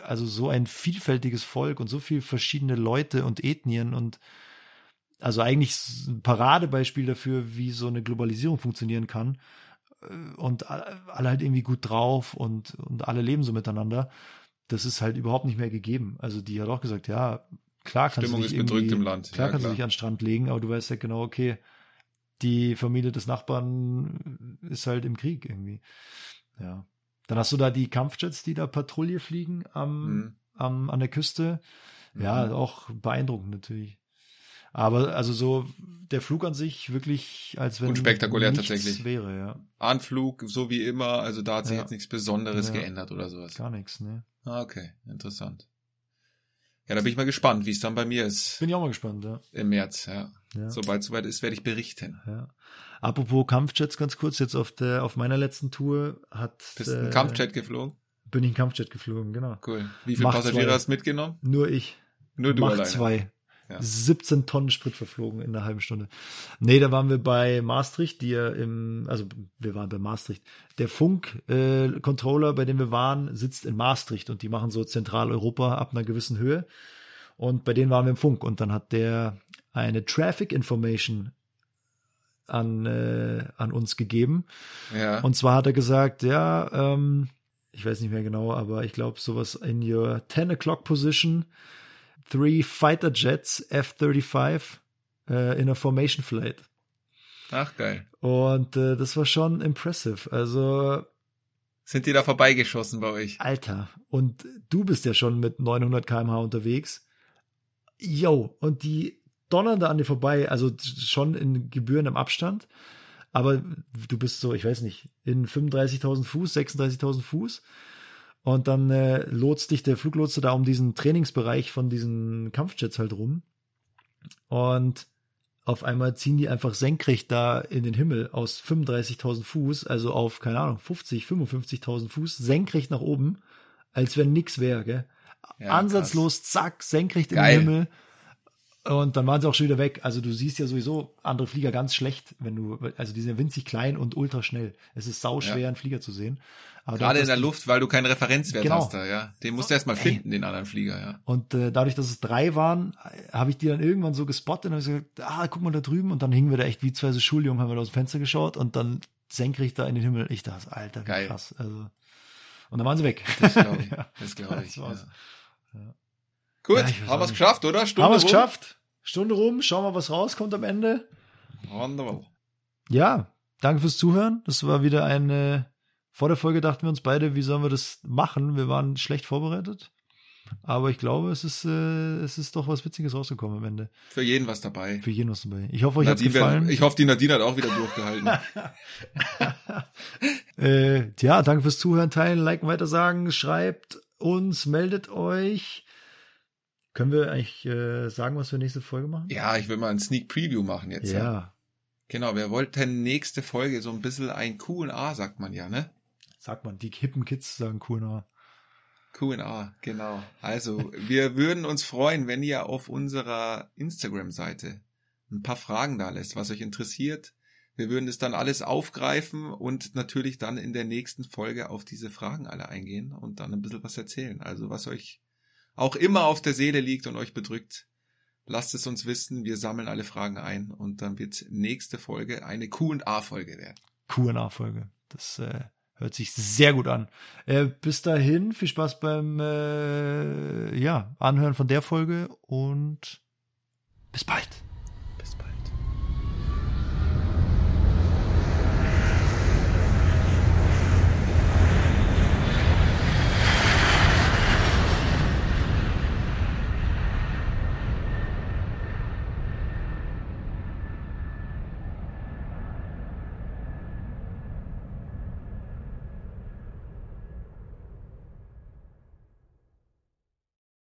A: also so ein vielfältiges Volk und so viel verschiedene Leute und Ethnien und also eigentlich ein Paradebeispiel dafür, wie so eine Globalisierung funktionieren kann. Und alle halt irgendwie gut drauf und, und alle leben so miteinander. Das ist halt überhaupt nicht mehr gegeben. Also die hat auch gesagt, ja, klar kannst
B: Stimmung
A: du dich
B: ist bedrückt im Land.
A: Klar
B: Ja,
A: kannst
B: klar.
A: du dich an den Strand legen, aber du weißt ja genau, okay, die Familie des Nachbarn ist halt im Krieg irgendwie. Ja. Dann hast du da die Kampfjets, die da Patrouille fliegen am,
B: Mhm.
A: am, an der Küste. Ja,
B: Mhm.
A: auch beeindruckend natürlich. Aber also so der Flug an sich wirklich, als wenn
B: Unspektakulär tatsächlich.
A: wäre, ja.
B: Anflug, so wie immer, also da hat sich
A: Ja.
B: jetzt nichts Besonderes
A: Ja.
B: geändert oder sowas.
A: Gar nichts, ne?
B: Ah, okay, interessant. Ja, da bin ich mal gespannt, wie es dann bei mir ist
A: Bin ich auch mal gespannt, ja.
B: im März, ja.
A: ja.
B: Sobald es soweit ist, werde ich berichten.
A: ja. Apropos Kampfjets ganz kurz, jetzt auf der auf meiner letzten Tour hat
B: Bist du
A: äh,
B: ein Kampfjet geflogen?
A: bin ich ein Kampfjet geflogen, genau.
B: Cool. Wie viele Passagiere
A: zwei.
B: hast du mitgenommen?
A: Nur ich.
B: Nur du
A: Mach
B: alleine.
A: zwei.
B: Ja.
A: 17 Tonnen Sprit verflogen in einer halben Stunde. Nee, da waren wir bei Maastricht, die ja im, also wir waren bei Maastricht. Der Funk-Controller, äh, Controller, bei dem wir waren, sitzt in Maastricht und die machen so Zentraleuropa ab einer gewissen Höhe. Und bei denen waren wir im Funk und dann hat der eine Traffic Information an, äh, an uns gegeben.
B: Ja.
A: Und zwar hat er gesagt, ja, ähm, ich weiß nicht mehr genau, aber ich glaube sowas in your 10 o'clock position, three fighter jets F-35 äh, in a formation flight.
B: Ach, geil.
A: Und äh, das war schon impressive. Also
B: Sind die da vorbeigeschossen bei euch?
A: Alter, und du bist ja schon mit 900 km/h unterwegs. Yo, und die donnern da an dir vorbei, also schon in gebührendem Abstand. Aber du bist so, ich weiß nicht, in 35.000 Fuß, 36.000 Fuß. Und dann äh, lotst dich der Fluglotse da um diesen Trainingsbereich von diesen Kampfjets halt rum. Und auf einmal ziehen die einfach senkrecht da in den Himmel aus 35.000 Fuß, also auf, keine Ahnung, 50, 55.000 Fuß, senkrecht nach oben, als wenn nix wäre, gell?
B: Ja,
A: Ansatzlos, zack, senkrecht in
B: Geil.
A: den Himmel. Und dann waren sie auch schon wieder weg. Also du siehst ja sowieso andere Flieger ganz schlecht, wenn du, also die sind winzig klein und ultra schnell. Es ist sau schwer,
B: Ja.
A: einen Flieger zu sehen. Aber
B: Gerade in der Luft, weil du keinen Referenzwert
A: Genau.
B: hast da, ja. Den musst du erstmal finden, den anderen Flieger, ja.
A: Und äh, dadurch, dass es drei waren, habe ich die dann irgendwann so gespottet und habe gesagt, ah, guck mal da drüben. Und dann hingen wir da echt wie zwei so Schuljungen, haben wir da aus dem Fenster geschaut und dann senkrecht da in den Himmel. Ich dachte, Alter, wie
B: Geil.
A: krass. Also, und dann waren sie weg.
B: Das glaube (laughs) ich.
A: Ja.
B: Das glaube ich.
A: Das.
B: Ja. Gut, haben wir es geschafft, oder? Stunde
A: Haben wir es geschafft? Stunde rum, schauen wir, was rauskommt am Ende.
B: Wunderbar.
A: Ja, danke fürs Zuhören. Das war wieder eine. Vor der Folge dachten wir uns beide, wie sollen wir das machen? Wir waren schlecht vorbereitet. Aber ich glaube, es ist, äh, es ist doch was Witziges rausgekommen am Ende.
B: Für jeden was dabei.
A: Für jeden was dabei. Ich hoffe, euch
B: Nadine,
A: gefallen.
B: wird- ich hoffe, die Nadine hat auch wieder durchgehalten. (laughs)
A: Äh, ja, danke fürs Zuhören, teilen, liken, weitersagen, schreibt uns, meldet euch. Können wir eigentlich äh, sagen, was wir nächste Folge machen?
B: ja, ich will mal ein Sneak Preview machen jetzt. Ja.
A: Ja,
B: Genau, wir wollten nächste Folge so ein bisschen ein Q&A, sagt man ja, ne?
A: Sagt man, die hippen Kids sagen na.
B: Q&A, genau. Also, wir würden uns freuen, wenn ihr auf unserer Instagram-Seite ein paar Fragen da lässt, was euch interessiert. Wir würden es dann alles aufgreifen und natürlich dann in der nächsten Folge auf diese Fragen alle eingehen und dann ein bisschen was erzählen. Also, was euch auch immer auf der Seele liegt und euch bedrückt, lasst es uns wissen. Wir sammeln alle Fragen ein und dann wird nächste Folge eine Q&A-Folge werden.
A: Q&A-Folge. Das äh, hört sich sehr gut an. Äh, bis dahin, viel Spaß beim äh, ja, Anhören von der Folge und bis bald.